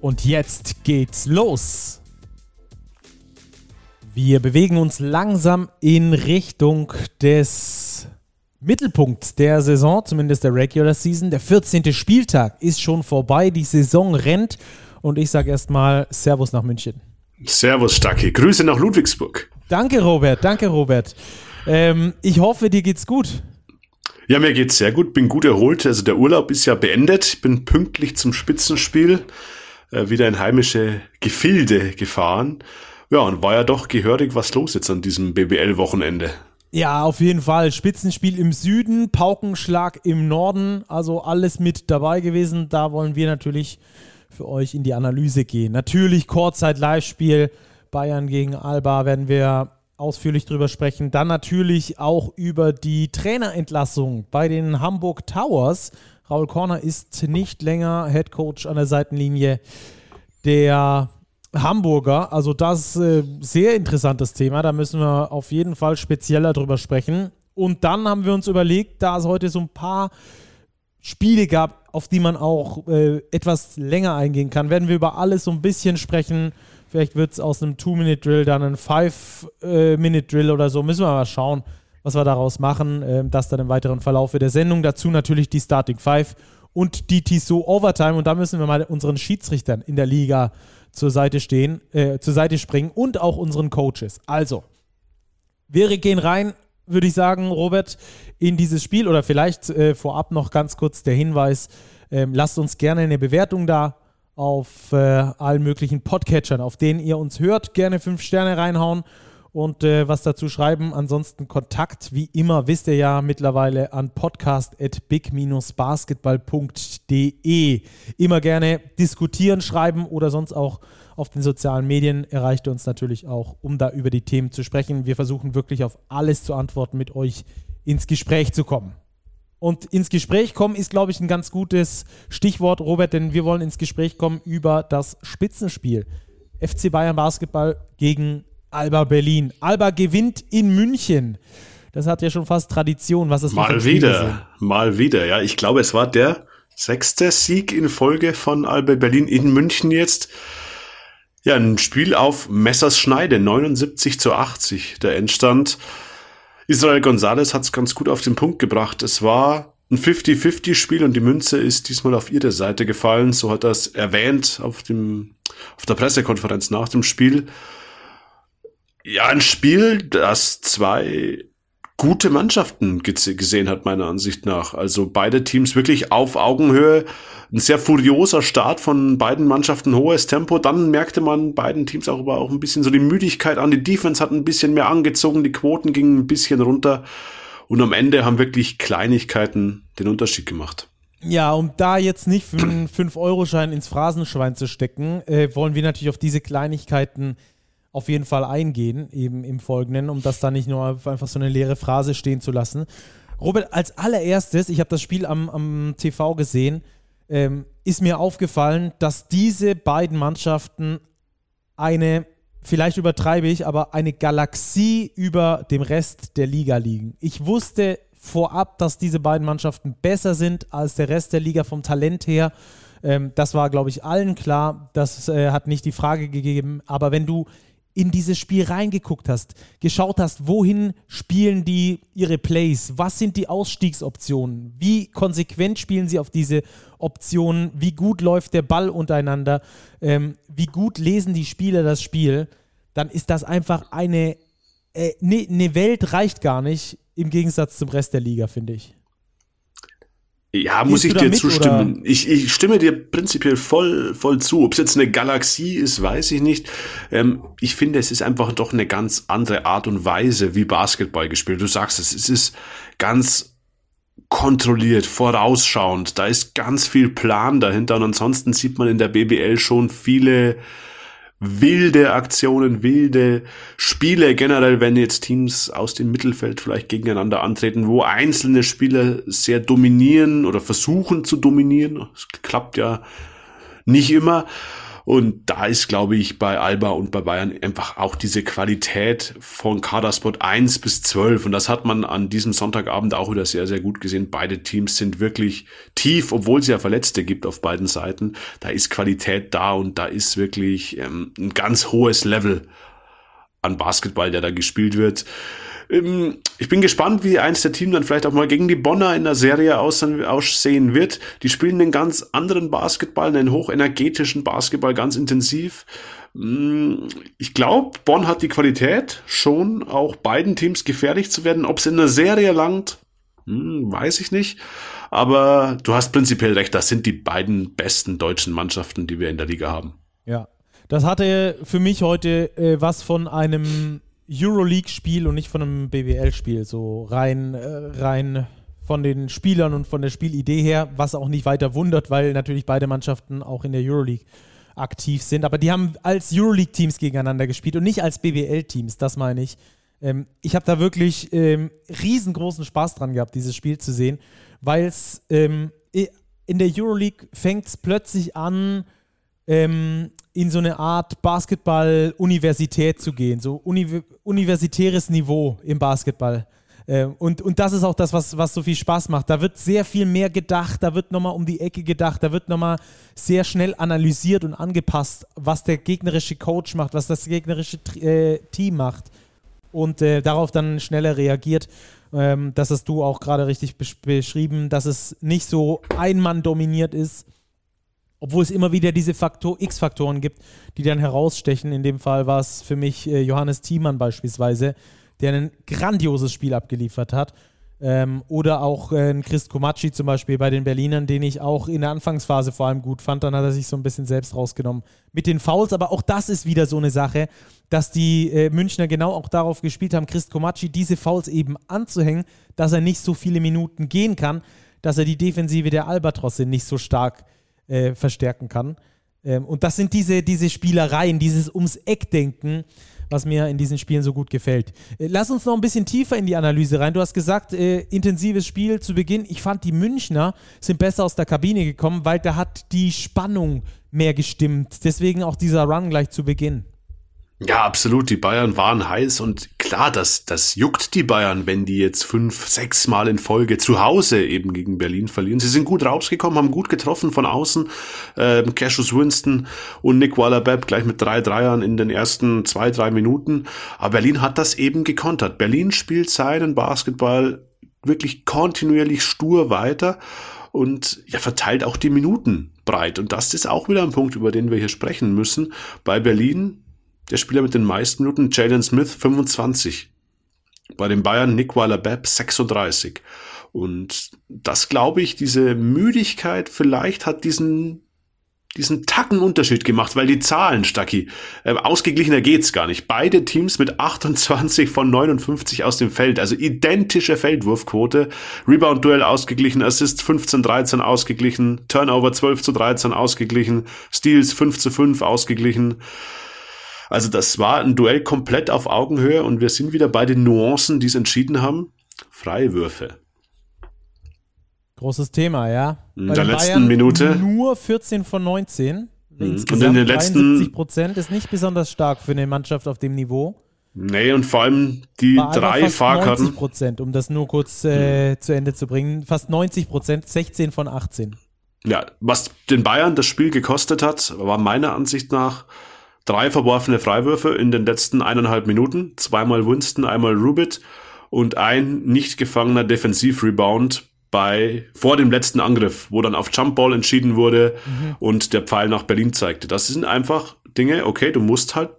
Und jetzt geht's los. Wir bewegen uns langsam in Richtung des Mittelpunkts der Saison, zumindest der Regular Season. Der 14. Spieltag ist schon vorbei, die Saison rennt und ich sage erstmal Servus nach München. Servus, Stacki. Grüße nach Ludwigsburg. Danke, Robert. Danke, Robert. Ähm, ich hoffe, dir geht's gut. Ja, mir geht's sehr gut. Bin gut erholt. Also der Urlaub ist ja beendet. Bin pünktlich zum Spitzenspiel äh, wieder in heimische Gefilde gefahren. Ja, und war ja doch gehörig was los jetzt an diesem BBL-Wochenende. Ja, auf jeden Fall. Spitzenspiel im Süden, Paukenschlag im Norden, also alles mit dabei gewesen. Da wollen wir natürlich für euch in die Analyse gehen. Natürlich Kurzzeit-Live-Spiel Bayern gegen Alba werden wir ausführlich drüber sprechen. Dann natürlich auch über die Trainerentlassung bei den Hamburg Towers. Raul Korner ist nicht länger Head Coach an der Seitenlinie der Hamburger. Also das äh, sehr interessantes Thema. Da müssen wir auf jeden Fall spezieller drüber sprechen. Und dann haben wir uns überlegt, da es heute so ein paar Spiele gab, auf die man auch äh, etwas länger eingehen kann, werden wir über alles so ein bisschen sprechen. Vielleicht wird es aus einem Two-Minute-Drill dann ein Five-Minute-Drill oder so. Müssen wir mal schauen was wir daraus machen. Ähm, das dann im weiteren Verlauf der Sendung. Dazu natürlich die Starting Five und die Tissot Overtime. Und da müssen wir mal unseren Schiedsrichtern in der Liga zur Seite stehen, äh, zur Seite springen und auch unseren Coaches. Also, wir gehen rein, würde ich sagen, Robert, in dieses Spiel oder vielleicht äh, vorab noch ganz kurz der Hinweis: ähm, Lasst uns gerne eine Bewertung da auf äh, allen möglichen Podcatchern, auf denen ihr uns hört. Gerne fünf Sterne reinhauen und äh, was dazu schreiben. Ansonsten Kontakt, wie immer, wisst ihr ja mittlerweile an podcast.big-basketball.de. Immer gerne diskutieren, schreiben oder sonst auch auf den sozialen Medien erreicht ihr uns natürlich auch, um da über die Themen zu sprechen. Wir versuchen wirklich auf alles zu antworten, mit euch ins Gespräch zu kommen. Und ins Gespräch kommen ist, glaube ich, ein ganz gutes Stichwort, Robert, denn wir wollen ins Gespräch kommen über das Spitzenspiel. FC Bayern Basketball gegen Alba Berlin. Alba gewinnt in München. Das hat ja schon fast Tradition. Was ist mal wieder, mal wieder. Ja, ich glaube, es war der sechste Sieg in Folge von Alba Berlin in München jetzt. Ja, ein Spiel auf Messers Schneide, 79 zu 80, der Endstand. Israel Gonzalez hat es ganz gut auf den Punkt gebracht. Es war ein 50-50-Spiel und die Münze ist diesmal auf ihre Seite gefallen. So hat er es erwähnt auf, dem, auf der Pressekonferenz nach dem Spiel. Ja, ein Spiel, das zwei gute Mannschaften gesehen hat, meiner Ansicht nach. Also beide Teams wirklich auf Augenhöhe. Ein sehr furioser Start von beiden Mannschaften, hohes Tempo. Dann merkte man beiden Teams auch aber auch ein bisschen so die Müdigkeit an. Die Defense hat ein bisschen mehr angezogen, die Quoten gingen ein bisschen runter. Und am Ende haben wirklich Kleinigkeiten den Unterschied gemacht. Ja, um da jetzt nicht für einen 5-Euro-Schein ins Phrasenschwein zu stecken, äh, wollen wir natürlich auf diese Kleinigkeiten auf jeden Fall eingehen, eben im Folgenden, um das da nicht nur einfach so eine leere Phrase stehen zu lassen. Robert, als allererstes, ich habe das Spiel am, am TV gesehen, ähm, ist mir aufgefallen, dass diese beiden Mannschaften eine, vielleicht übertreibe ich, aber eine Galaxie über dem Rest der Liga liegen. Ich wusste vorab, dass diese beiden Mannschaften besser sind als der Rest der Liga vom Talent her. Ähm, das war, glaube ich, allen klar. Das äh, hat nicht die Frage gegeben. Aber wenn du in dieses Spiel reingeguckt hast, geschaut hast, wohin spielen die ihre Plays, was sind die Ausstiegsoptionen, wie konsequent spielen sie auf diese Optionen, wie gut läuft der Ball untereinander, ähm, wie gut lesen die Spieler das Spiel, dann ist das einfach eine, äh, ne, ne Welt reicht gar nicht im Gegensatz zum Rest der Liga, finde ich. Ja, muss ich dir zustimmen. Ich, ich stimme dir prinzipiell voll, voll zu. Ob es jetzt eine Galaxie ist, weiß ich nicht. Ähm, ich finde, es ist einfach doch eine ganz andere Art und Weise, wie Basketball gespielt. Du sagst es, es ist ganz kontrolliert, vorausschauend. Da ist ganz viel Plan dahinter und ansonsten sieht man in der BBL schon viele wilde Aktionen, wilde Spiele generell, wenn jetzt Teams aus dem Mittelfeld vielleicht gegeneinander antreten, wo einzelne Spieler sehr dominieren oder versuchen zu dominieren. Es klappt ja nicht immer. Und da ist, glaube ich, bei Alba und bei Bayern einfach auch diese Qualität von Kaderspot 1 bis 12. Und das hat man an diesem Sonntagabend auch wieder sehr, sehr gut gesehen. Beide Teams sind wirklich tief, obwohl es ja Verletzte gibt auf beiden Seiten. Da ist Qualität da und da ist wirklich ähm, ein ganz hohes Level an Basketball, der da gespielt wird. Ähm, ich bin gespannt, wie eins der Team dann vielleicht auch mal gegen die Bonner in der Serie aussehen wird. Die spielen einen ganz anderen Basketball, einen hochenergetischen Basketball, ganz intensiv. Mm, ich glaube, Bonn hat die Qualität, schon auch beiden Teams gefährlich zu werden. Ob es in der Serie langt, hm, weiß ich nicht. Aber du hast prinzipiell recht, das sind die beiden besten deutschen Mannschaften, die wir in der Liga haben. Ja, das hatte für mich heute äh, was von einem Euroleague-Spiel und nicht von einem BWL-Spiel. So rein, äh, rein von den Spielern und von der Spielidee her, was auch nicht weiter wundert, weil natürlich beide Mannschaften auch in der Euroleague aktiv sind. Aber die haben als Euroleague-Teams gegeneinander gespielt und nicht als BWL-Teams, das meine ich. Ähm, ich habe da wirklich ähm, riesengroßen Spaß dran gehabt, dieses Spiel zu sehen, weil es ähm, in der Euroleague fängt es plötzlich an, ähm, in so eine Art Basketball-Universität zu gehen, so uni universitäres Niveau im Basketball. Äh, und, und das ist auch das, was, was so viel Spaß macht. Da wird sehr viel mehr gedacht, da wird nochmal um die Ecke gedacht, da wird nochmal sehr schnell analysiert und angepasst, was der gegnerische Coach macht, was das gegnerische äh, Team macht. Und äh, darauf dann schneller reagiert. Ähm, das hast du auch gerade richtig beschrieben, dass es nicht so ein Mann dominiert ist, obwohl es immer wieder diese Faktor, X-Faktoren gibt, die dann herausstechen. In dem Fall war es für mich äh, Johannes Thiemann beispielsweise, der ein grandioses Spiel abgeliefert hat. Ähm, oder auch äh, Chris Komacci zum Beispiel bei den Berlinern, den ich auch in der Anfangsphase vor allem gut fand. Dann hat er sich so ein bisschen selbst rausgenommen mit den Fouls. Aber auch das ist wieder so eine Sache, dass die äh, Münchner genau auch darauf gespielt haben, Chris Komacci diese Fouls eben anzuhängen, dass er nicht so viele Minuten gehen kann, dass er die Defensive der Albatrosse nicht so stark äh, verstärken kann. Ähm, und das sind diese, diese Spielereien, dieses ums Eck denken, was mir in diesen Spielen so gut gefällt. Äh, lass uns noch ein bisschen tiefer in die Analyse rein. Du hast gesagt, äh, intensives Spiel zu Beginn. Ich fand, die Münchner sind besser aus der Kabine gekommen, weil da hat die Spannung mehr gestimmt. Deswegen auch dieser Run gleich zu Beginn. Ja, absolut. Die Bayern waren heiß und klar, das, das juckt die Bayern, wenn die jetzt fünf, sechs Mal in Folge zu Hause eben gegen Berlin verlieren. Sie sind gut rausgekommen, haben gut getroffen von außen. Ähm, Cassius Winston und Nick Waller-Bepp gleich mit drei Dreiern in den ersten zwei, drei Minuten. Aber Berlin hat das eben gekontert. Berlin spielt seinen Basketball wirklich kontinuierlich stur weiter und ja, verteilt auch die Minuten breit. Und das ist auch wieder ein Punkt, über den wir hier sprechen müssen. Bei Berlin der Spieler mit den meisten Minuten, Jalen Smith 25. Bei den Bayern Nick Weiler-Bepp 36. Und das glaube ich, diese Müdigkeit vielleicht hat diesen diesen Tacken Unterschied gemacht, weil die Zahlen, Stacki, äh, ausgeglichener geht's gar nicht. Beide Teams mit 28 von 59 aus dem Feld, also identische Feldwurfquote, Rebound-Duell ausgeglichen, Assist 15-13 ausgeglichen, Turnover 12 zu 13 ausgeglichen, Steals 5 zu 5 ausgeglichen. Also das war ein Duell komplett auf Augenhöhe und wir sind wieder bei den Nuancen, die es entschieden haben. Freiwürfe. Großes Thema, ja. In der letzten Bayern Minute. Nur 14 von 19. Insgesamt und in den letzten Prozent ist nicht besonders stark für eine Mannschaft auf dem Niveau. Nee, und vor allem die Bei drei Fahrkarten. 90 Prozent, um das nur kurz äh, mhm. zu Ende zu bringen. Fast 90 Prozent, 16 von 18. Ja, was den Bayern das Spiel gekostet hat, war meiner Ansicht nach drei verworfene Freiwürfe in den letzten eineinhalb Minuten, zweimal Winston, einmal Rubit und ein nicht gefangener Defensivrebound bei vor dem letzten Angriff, wo dann auf Jumpball entschieden wurde mhm. und der Pfeil nach Berlin zeigte. Das sind einfach Dinge, okay, du musst halt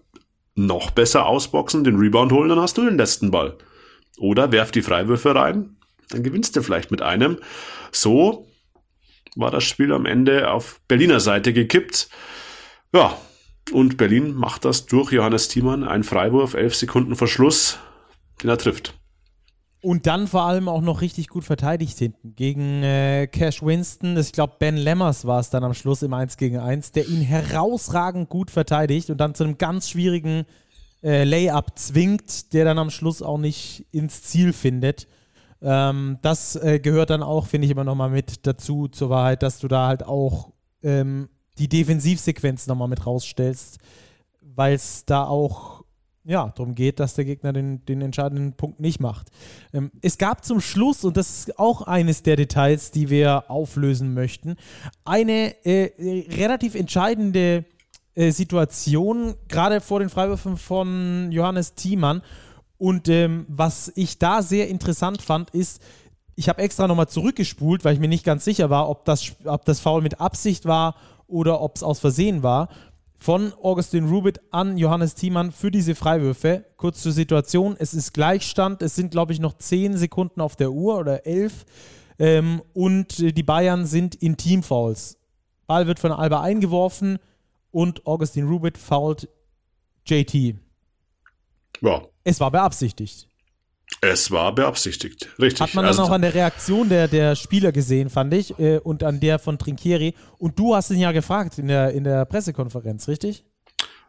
noch besser ausboxen, den Rebound holen, dann hast du den letzten Ball. Oder werf die Freiwürfe rein, dann gewinnst du vielleicht mit einem. So war das Spiel am Ende auf Berliner Seite gekippt. Ja, und Berlin macht das durch Johannes Thiemann, ein Freiwurf, elf Sekunden Verschluss, den er trifft. Und dann vor allem auch noch richtig gut verteidigt hinten. Gegen äh, Cash Winston, ich glaube Ben Lemmers war es dann am Schluss im 1 gegen 1, der ihn herausragend gut verteidigt und dann zu einem ganz schwierigen äh, Layup zwingt, der dann am Schluss auch nicht ins Ziel findet. Ähm, das äh, gehört dann auch, finde ich, immer nochmal mit dazu zur Wahrheit, dass du da halt auch ähm, die Defensivsequenz nochmal mit rausstellst, weil es da auch ja, darum geht, dass der Gegner den, den entscheidenden Punkt nicht macht. Ähm, es gab zum Schluss, und das ist auch eines der Details, die wir auflösen möchten, eine äh, relativ entscheidende äh, Situation, gerade vor den Freiwürfen von Johannes Thiemann. Und ähm, was ich da sehr interessant fand, ist, ich habe extra nochmal zurückgespult, weil ich mir nicht ganz sicher war, ob das, ob das Foul mit Absicht war oder ob es aus Versehen war von Augustin Rubit an Johannes Thiemann für diese Freiwürfe. Kurz zur Situation: Es ist Gleichstand. Es sind, glaube ich, noch zehn Sekunden auf der Uhr oder elf. Ähm, und die Bayern sind in Teamfouls. Ball wird von Alba eingeworfen und Augustin Rubit fault JT. Ja. Es war beabsichtigt. Es war beabsichtigt, richtig. Hat man dann also, auch an der Reaktion der, der Spieler gesehen, fand ich, äh, und an der von Trinkieri. Und du hast ihn ja gefragt in der, in der Pressekonferenz, richtig?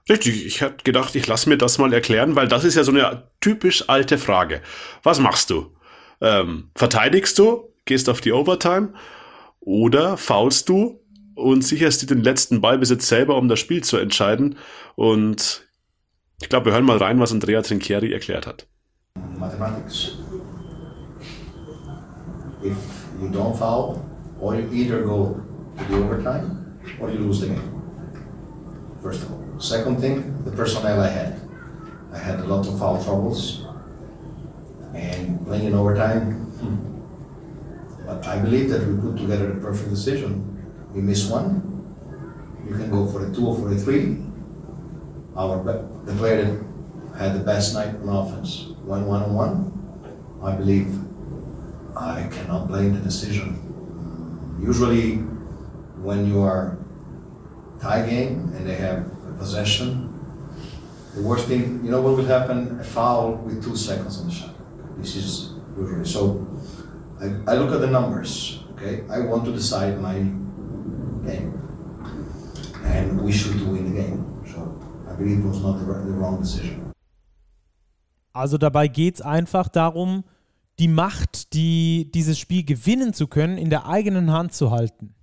Richtig, ich hätte gedacht, ich lasse mir das mal erklären, weil das ist ja so eine typisch alte Frage. Was machst du? Ähm, verteidigst du, gehst auf die Overtime oder faulst du und sicherst dir den letzten Ballbesitz selber, um das Spiel zu entscheiden? Und ich glaube, wir hören mal rein, was Andrea Trinchieri erklärt hat. Mathematics. If you don't foul, or you either go to the overtime or you lose the game. First of all. Second thing, the personnel I had. I had a lot of foul troubles and playing in overtime. But I believe that we put together the perfect decision. We miss one, you can go for a two or for a three. Our the player that had the best night on offense one on one, I believe I cannot blame the decision. Usually, when you are tie game and they have possession, the worst thing, you know what will happen? A foul with two seconds on the shot. This is usually so. I, I look at the numbers. Okay, I want to decide my game, and we should win the game. So I believe it was not the, the wrong decision. Also dabei geht es einfach darum, die Macht, die dieses Spiel gewinnen zu können, in der eigenen Hand zu halten.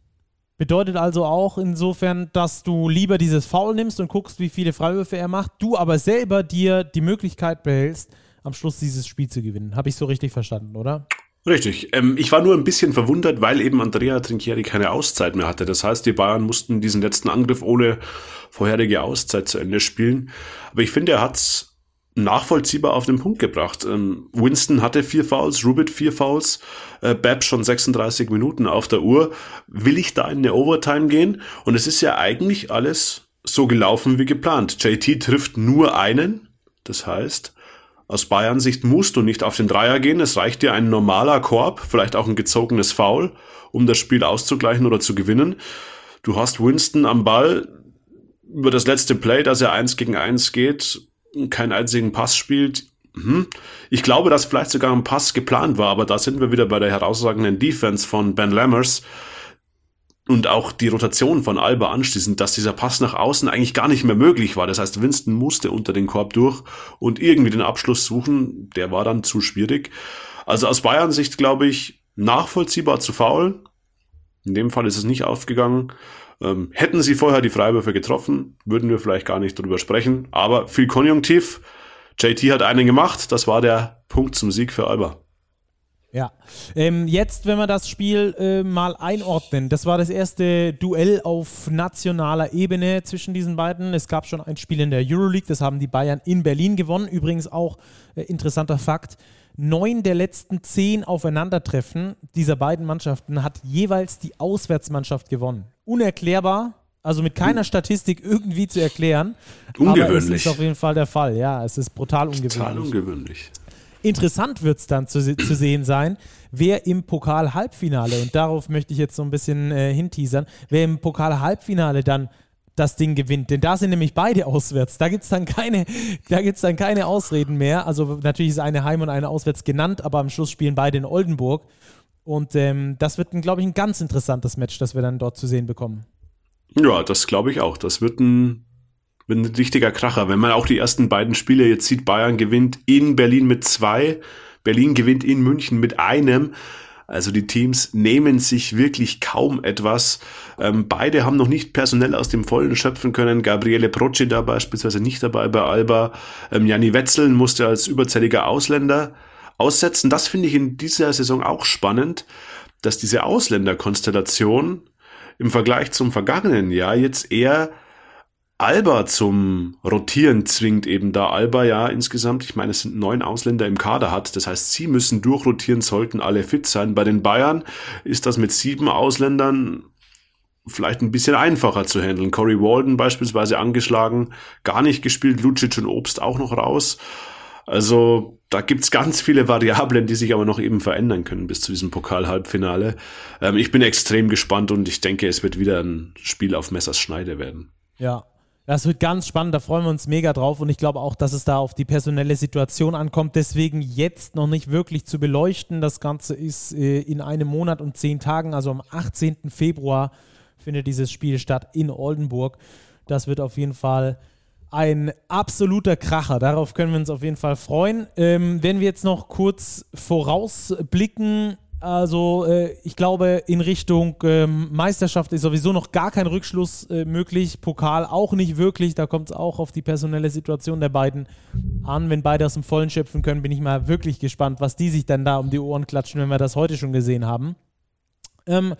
Bedeutet also auch insofern, dass du lieber dieses Foul nimmst und guckst, wie viele Freiwürfe er macht, du aber selber dir die Möglichkeit behältst, am Schluss dieses Spiel zu gewinnen. Habe ich so richtig verstanden, oder? Richtig. Ähm, ich war nur ein bisschen verwundert, weil eben Andrea Trinchieri keine Auszeit mehr hatte. Das heißt, die Bayern mussten diesen letzten Angriff ohne vorherige Auszeit zu Ende spielen. Aber ich finde, er hat es nachvollziehbar auf den Punkt gebracht. Ähm, Winston hatte vier Fouls, Rubit vier Fouls, äh, Babb schon 36 Minuten auf der Uhr. Will ich da in eine Overtime gehen? Und es ist ja eigentlich alles so gelaufen wie geplant. JT trifft nur einen. Das heißt, aus Bayern Sicht musst du nicht auf den Dreier gehen. Es reicht dir ein normaler Korb, vielleicht auch ein gezogenes Foul, um das Spiel auszugleichen oder zu gewinnen. Du hast Winston am Ball über das letzte Play, dass er eins gegen eins geht, keinen einzigen Pass spielt. Mhm. Ich glaube, dass vielleicht sogar ein Pass geplant war, aber da sind wir wieder bei der herausragenden Defense von Ben Lammers und auch die Rotation von Alba anschließend, dass dieser Pass nach außen eigentlich gar nicht mehr möglich war. Das heißt, Winston musste unter den Korb durch und irgendwie den Abschluss suchen. Der war dann zu schwierig. Also aus Bayern Sicht glaube ich nachvollziehbar zu faul. In dem Fall ist es nicht aufgegangen. Ähm, hätten sie vorher die Freiwürfe getroffen, würden wir vielleicht gar nicht drüber sprechen. Aber viel Konjunktiv. JT hat einen gemacht. Das war der Punkt zum Sieg für Alba. Ja, ähm, jetzt, wenn wir das Spiel äh, mal einordnen, das war das erste Duell auf nationaler Ebene zwischen diesen beiden. Es gab schon ein Spiel in der Euroleague, das haben die Bayern in Berlin gewonnen. Übrigens auch äh, interessanter Fakt, neun der letzten zehn Aufeinandertreffen dieser beiden Mannschaften hat jeweils die Auswärtsmannschaft gewonnen. Unerklärbar, also mit keiner Statistik irgendwie zu erklären. Ungewöhnlich. Aber es ist auf jeden Fall der Fall, ja. Es ist brutal ungewöhnlich. Total ungewöhnlich. Interessant wird es dann zu, zu, sehen sein, wer im Pokal-Halbfinale, und darauf möchte ich jetzt so ein bisschen äh, hinteasern, wer im Pokal-Halbfinale dann das Ding gewinnt. Denn da sind nämlich beide auswärts. Da gibt es dann, keine, dann keine Ausreden mehr. Also natürlich ist eine heim und eine auswärts genannt, aber am Schluss spielen beide in Oldenburg. Und ähm, das wird, glaube ich, ein ganz interessantes Match, das wir dann dort zu sehen bekommen. Ja, das glaube ich auch. Das wird ein, wird ein richtiger Kracher. Wenn man auch die ersten beiden Spiele jetzt sieht, Bayern gewinnt in Berlin mit zwei, Berlin gewinnt in München mit einem. Also die Teams nehmen sich wirklich kaum etwas. Ähm, beide haben noch nicht personell aus dem Vollen schöpfen können. Gabriele Procida beispielsweise nicht dabei bei Alba. Ähm, Janni Wetzeln musste als überzähliger Ausländer aussetzen. Das finde ich in dieser Saison auch spannend, dass diese Ausländerkonstellation im Vergleich zum vergangenen Jahr jetzt eher Alba zum Rotieren zwingt, eben da Alba ja insgesamt, ich meine, es sind neun Ausländer im Kader hat. Das heißt, sie müssen durchrotieren, sollten alle fit sein. Bei den Bayern ist das mit sieben Ausländern vielleicht ein bisschen einfacher zu handeln. Corey Walden beispielsweise angeschlagen, gar nicht gespielt, Lucic und Obst auch noch raus. Also da gibt's ganz viele Variablen, die sich aber noch eben verändern können bis zu diesem Pokal-Halbfinale. Ähm, ich bin extrem gespannt und ich denke, es wird wieder ein Spiel auf Messers Schneide werden. Ja, das wird ganz spannend, da freuen wir uns mega drauf und ich glaube auch, dass es da auf die personelle Situation ankommt. Deswegen jetzt noch nicht wirklich zu beleuchten. Das Ganze ist äh, in einem Monat und zehn Tagen, also am 18. Februar findet dieses Spiel statt in Oldenburg. Das wird auf jeden Fall ein absoluter Kracher. Darauf können wir uns auf jeden Fall freuen. Ähm, wenn wir jetzt noch kurz vorausblicken, also äh, ich glaube, in Richtung ähm, Meisterschaft ist sowieso noch gar kein Rückschluss äh, möglich. Pokal auch nicht wirklich. Da kommt es auch auf die personelle Situation der beiden an. Wenn beide aus dem Vollen schöpfen können, bin ich mal wirklich gespannt, was die sich dann da um die Ohren klatschen, wenn wir das heute schon gesehen haben. Ähm,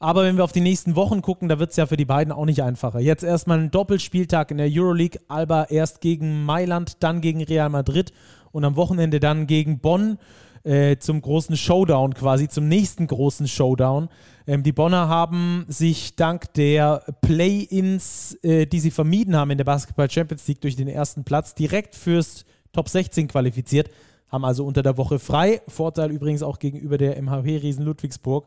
aber wenn wir auf die nächsten Wochen gucken, da wird es ja für die beiden auch nicht einfacher. Jetzt erstmal ein Doppelspieltag in der Euroleague. Alba erst gegen Mailand, dann gegen Real Madrid und am Wochenende dann gegen Bonn äh, zum großen Showdown quasi, zum nächsten großen Showdown. Ähm, die Bonner haben sich dank der Play-ins, äh, die sie vermieden haben in der Basketball Champions League durch den ersten Platz, direkt fürs Top 16 qualifiziert, haben also unter der Woche frei. Vorteil übrigens auch gegenüber der MHP-Riesen Ludwigsburg,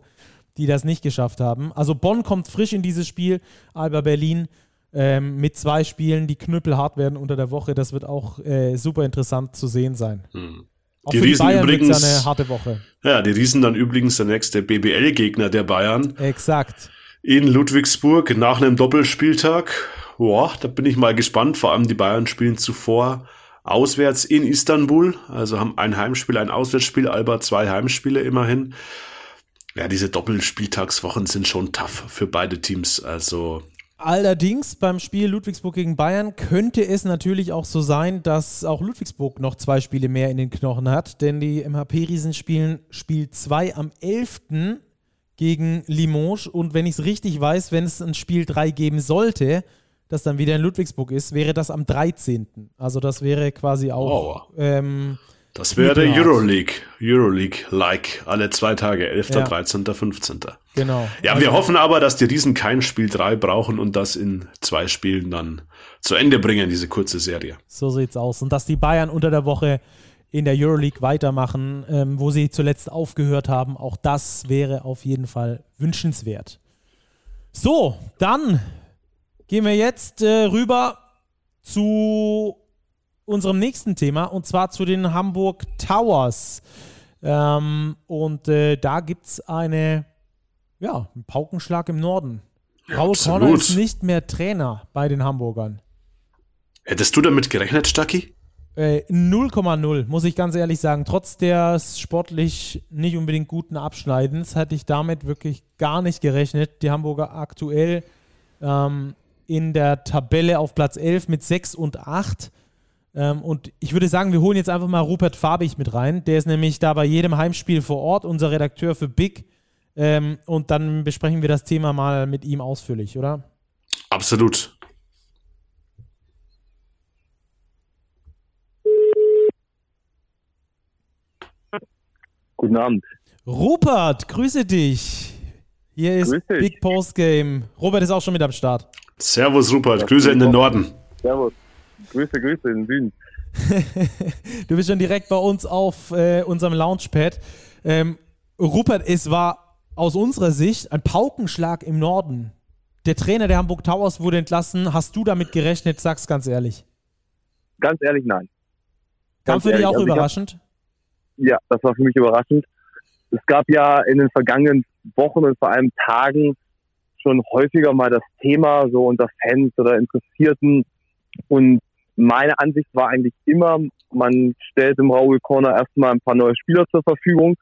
die das nicht geschafft haben. Also Bonn kommt frisch in dieses Spiel, Alba Berlin ähm, mit zwei Spielen, die knüppelhart werden unter der Woche. Das wird auch äh, super interessant zu sehen sein. Hm. Auch die Riesen die übrigens eine harte Woche. Ja, die Riesen dann übrigens der nächste BBL-Gegner der Bayern. Exakt. In Ludwigsburg nach einem Doppelspieltag. Boah, da bin ich mal gespannt. Vor allem die Bayern spielen zuvor auswärts in Istanbul. Also haben ein Heimspiel, ein Auswärtsspiel, Alba zwei Heimspiele immerhin. Ja, diese Doppelspieltagswochen sind schon tough für beide Teams. Also Allerdings beim Spiel Ludwigsburg gegen Bayern könnte es natürlich auch so sein, dass auch Ludwigsburg noch zwei Spiele mehr in den Knochen hat, denn die MHP-Riesen spielen Spiel 2 am 11. gegen Limoges und wenn ich es richtig weiß, wenn es ein Spiel 3 geben sollte, das dann wieder in Ludwigsburg ist, wäre das am 13. Also das wäre quasi auch ähm, das wäre Euroleague, Euroleague-like, alle zwei Tage, 11., ja. 13., 15. Genau. Ja, also, wir hoffen aber, dass die Riesen kein Spiel 3 brauchen und das in zwei Spielen dann zu Ende bringen, diese kurze Serie. So sieht's aus. Und dass die Bayern unter der Woche in der Euroleague weitermachen, ähm, wo sie zuletzt aufgehört haben, auch das wäre auf jeden Fall wünschenswert. So, dann gehen wir jetzt äh, rüber zu unserem nächsten Thema und zwar zu den Hamburg Towers. Ähm, und äh, da gibt es eine, ja, einen Paukenschlag im Norden. Raul Corner ist nicht mehr Trainer bei den Hamburgern. Hättest du damit gerechnet, Stacki? 0,0, äh, muss ich ganz ehrlich sagen. Trotz des sportlich nicht unbedingt guten Abschneidens hatte ich damit wirklich gar nicht gerechnet. Die Hamburger aktuell ähm, in der Tabelle auf Platz 11 mit 6 und 8. Ähm, und ich würde sagen, wir holen jetzt einfach mal Rupert Fabich mit rein. Der ist nämlich da bei jedem Heimspiel vor Ort, unser Redakteur für Big. Ähm, und dann besprechen wir das Thema mal mit ihm ausführlich, oder? Absolut. Guten Abend. Rupert, grüße dich. Hier ist Big Post Game. Robert ist auch schon mit am Start. Servus, Rupert. Grüße in den Norden. Servus. Grüße, Grüße in Süden. du bist schon direkt bei uns auf äh, unserem Launchpad. Ähm, Rupert, es war aus unserer Sicht ein Paukenschlag im Norden. der Trainer der Hamburg Towers wurde entlassen. Hast du damit gerechnet? Sag's ganz ehrlich. Ganz ehrlich, nein. Kam für dich auch also überraschend? Hab, ja, das war für mich überraschend. Es gab ja in den vergangenen Wochen und vor allem Tagen schon häufiger mal das Thema so unter Fans oder Interessierten. Und meine Ansicht war eigentlich immer, man stellt im Raul Corner erstmal ein paar neue Spieler zur Verfügung,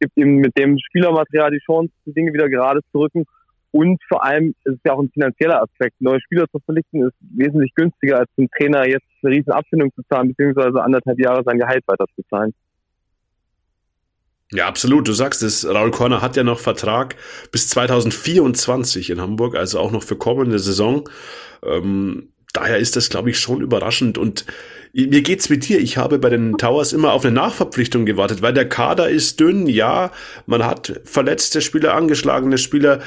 gibt ihm mit dem Spielermaterial die Chance, die Dinge wieder gerade zu rücken. Und vor allem ist es ja auch ein finanzieller Aspekt. Neue Spieler zu verpflichten ist wesentlich günstiger, als dem Trainer jetzt eine riesen Abfindung zu zahlen, beziehungsweise anderthalb Jahre sein Gehalt weiter zu zahlen. Ja, absolut. Du sagst es, Raul Korner hat ja noch Vertrag bis 2024 in Hamburg, also auch noch für kommende Saison. Ähm, daher ist das, glaube ich, schon überraschend. Und mir geht's mit dir. Ich habe bei den Towers immer auf eine Nachverpflichtung gewartet, weil der Kader ist dünn. Ja, man hat verletzte Spieler, angeschlagene Spieler.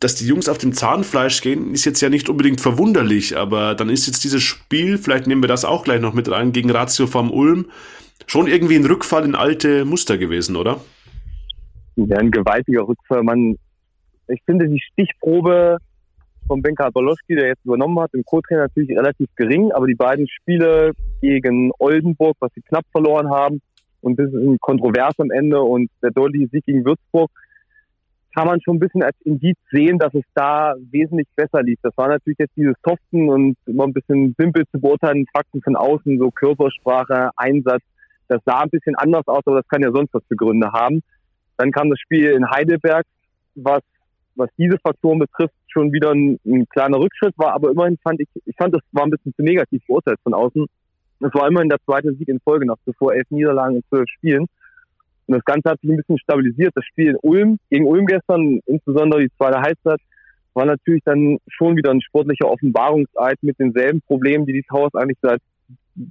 Dass die Jungs auf dem Zahnfleisch gehen, ist jetzt ja nicht unbedingt verwunderlich, aber dann ist jetzt dieses Spiel, vielleicht nehmen wir das auch gleich noch mit rein, gegen Ratio vom Ulm, schon irgendwie ein Rückfall in alte Muster gewesen, oder? Ja, ein gewaltiger Rückfall. Man, ich finde die Stichprobe von Benka Boloski, der jetzt übernommen hat, im Co-Trainer natürlich relativ gering, aber die beiden Spiele gegen Oldenburg, was sie knapp verloren haben, und das ist ein kontrovers am Ende und der deutliche Sieg gegen Würzburg, kann man schon ein bisschen als Indiz sehen, dass es da wesentlich besser lief. Das war natürlich jetzt dieses Soften und immer ein bisschen simpel zu beurteilen, Fakten von außen, so Körpersprache, Einsatz. Das sah ein bisschen anders aus, aber das kann ja sonst was für Gründe haben. Dann kam das Spiel in Heidelberg, was, was diese Faktoren betrifft, schon wieder ein, ein kleiner Rückschritt war, aber immerhin fand ich, ich fand, das war ein bisschen zu negativ beurteilt von außen. Es war immerhin der zweite Sieg in Folge nach zuvor elf Niederlagen in zwölf Spielen. Und das Ganze hat sich ein bisschen stabilisiert. Das Spiel in Ulm, gegen Ulm gestern, insbesondere die zweite Halbzeit, war natürlich dann schon wieder ein sportlicher Offenbarungseid mit denselben Problemen, die die Towers eigentlich seit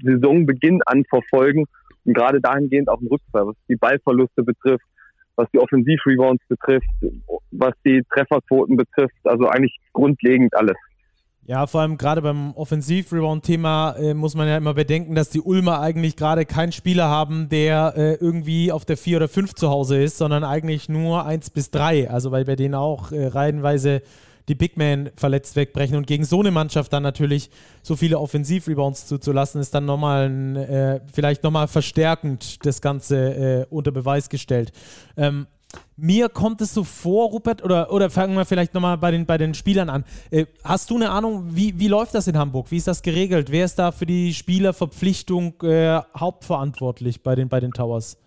Saisonbeginn an verfolgen. Und gerade dahingehend auch ein Rückfall, was die Ballverluste betrifft, was die Offensivrebounds betrifft, was die Trefferquoten betrifft. Also eigentlich grundlegend alles. Ja, vor allem gerade beim Offensiv-Rebound-Thema äh, muss man ja immer bedenken, dass die Ulmer eigentlich gerade keinen Spieler haben, der äh, irgendwie auf der 4 oder 5 zu Hause ist, sondern eigentlich nur 1 bis 3. Also weil bei denen auch äh, reihenweise die Big Men verletzt wegbrechen und gegen so eine Mannschaft dann natürlich so viele Offensiv-Rebounds zuzulassen, ist dann nochmal ein, äh, vielleicht nochmal verstärkend das Ganze äh, unter Beweis gestellt. Ähm, mir kommt es so vor, Rupert, oder, oder fangen wir vielleicht nochmal bei den, bei den Spielern an. Äh, hast du eine Ahnung, wie, wie läuft das in Hamburg? Wie ist das geregelt? Wer ist da für die Spielerverpflichtung äh, hauptverantwortlich bei den, bei den Towers?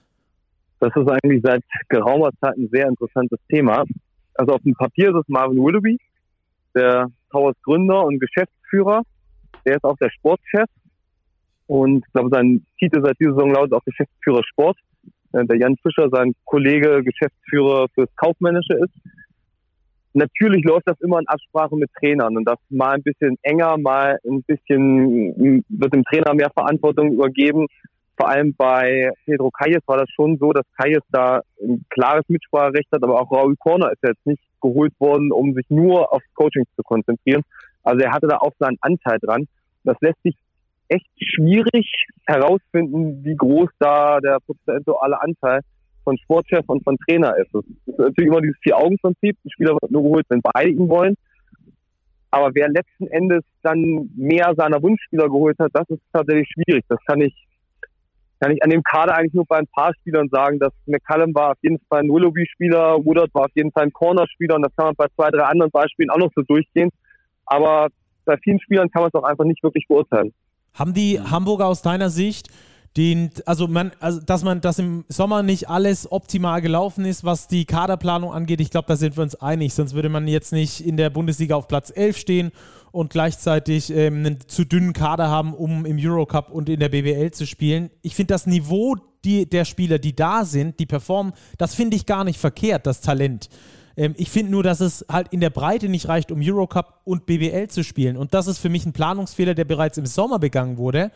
Das ist eigentlich seit geraumer Zeit ein sehr interessantes Thema. Also auf dem Papier ist es Marvin Willoughby, der Towers Gründer und Geschäftsführer. Der ist auch der Sportchef und ich glaube, sein Titel seit dieser Saison lautet auch Geschäftsführer Sport. Äh, der Jan Fischer, sein Kollege, Geschäftsführer fürs Kaufmännische ist. Natürlich läuft das immer in Absprache mit Trainern und das mal ein bisschen enger, mal ein bisschen wird dem Trainer mehr Verantwortung übergeben. Vor allem bei Pedro Kayes war das schon so, dass Kayes da ein klares Mitspracherecht hat, aber auch Raul Corner ist jetzt nicht geholt worden, um sich nur aufs Coaching zu konzentrieren. Also er hatte da auch seinen Anteil dran. Das lässt sich echt schwierig herausfinden, wie groß da der prozentuale Anteil von Sportchef und von Trainer ist. Es ist natürlich immer dieses Vier-Augen-Prinzip. Ein Spieler wird nur geholt, wenn beide ihn wollen. Aber wer letzten Endes dann mehr seiner Wunschspieler geholt hat, das ist tatsächlich schwierig. Das kann ich, kann ich an dem Kader eigentlich nur bei ein paar Spielern sagen, dass McCallum war auf jeden Fall ein Willoughby-Spieler, Woodard war auf jeden Fall ein Corner-Spieler und das kann man bei zwei, drei anderen Beispielen auch noch so durchgehen. Aber bei vielen Spielern kann man es auch einfach nicht wirklich beurteilen. Haben die Hamburger aus deiner Sicht den, also man, also dass man, dass im Sommer nicht alles optimal gelaufen ist, was die Kaderplanung angeht, ich glaube, da sind wir uns einig. Sonst würde man jetzt nicht in der Bundesliga auf Platz 11 stehen und gleichzeitig ähm, einen zu dünnen Kader haben, um im Eurocup und in der BBL zu spielen. Ich finde das Niveau die, der Spieler, die da sind, die performen, das finde ich gar nicht verkehrt, das Talent. Ähm, ich finde nur, dass es halt in der Breite nicht reicht, um Eurocup und BBL zu spielen. Und das ist für mich ein Planungsfehler, der bereits im Sommer begangen wurde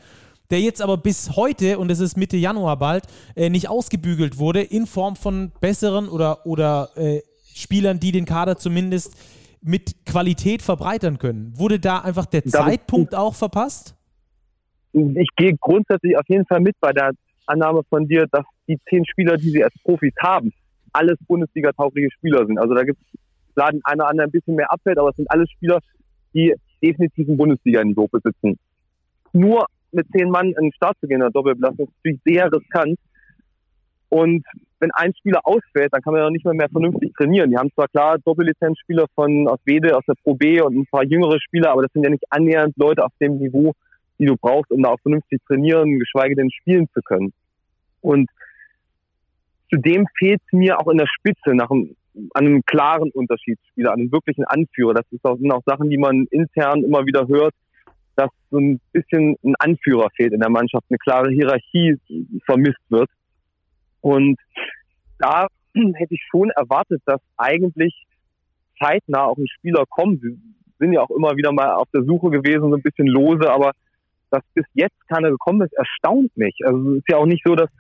der jetzt aber bis heute, und es ist Mitte Januar bald, äh, nicht ausgebügelt wurde, in Form von besseren oder, oder äh, Spielern, die den Kader zumindest mit Qualität verbreitern können. Wurde da einfach der Zeitpunkt auch verpasst? Ich gehe grundsätzlich auf jeden Fall mit bei der Annahme von dir, dass die zehn Spieler, die sie als Profis haben, alles Bundesliga-taugliche Spieler sind. Also da gibt es Klar, den einer oder andere ein bisschen mehr abfällt, aber es sind alles Spieler, die definitiv ein Bundesliga-Niveau besitzen. Nur mit zehn Mann in den Start zu gehen in der Doppelbelastung ist natürlich sehr riskant. Und wenn ein Spieler ausfällt, dann kann man ja nicht mehr, mehr vernünftig trainieren. Die haben zwar klar Doppellizenzspieler von aus Wede, aus der Pro B und ein paar jüngere Spieler, aber das sind ja nicht annähernd Leute auf dem Niveau, die du brauchst, um da auch vernünftig trainieren, geschweige denn spielen zu können. Und zudem fehlt mir auch in der Spitze nach einem, an einem klaren Unterschiedsspieler, an einem wirklichen Anführer. Das sind auch Sachen, die man intern immer wieder hört, dass so ein bisschen ein Anführer fehlt in der Mannschaft, eine klare Hierarchie vermisst wird. Und da hätte ich schon erwartet, dass eigentlich zeitnah auch ein Spieler kommt. Sie sind ja auch immer wieder mal auf der Suche gewesen, so ein bisschen lose, aber dass bis jetzt keiner gekommen ist, erstaunt mich. Also es ist ja auch nicht so, dass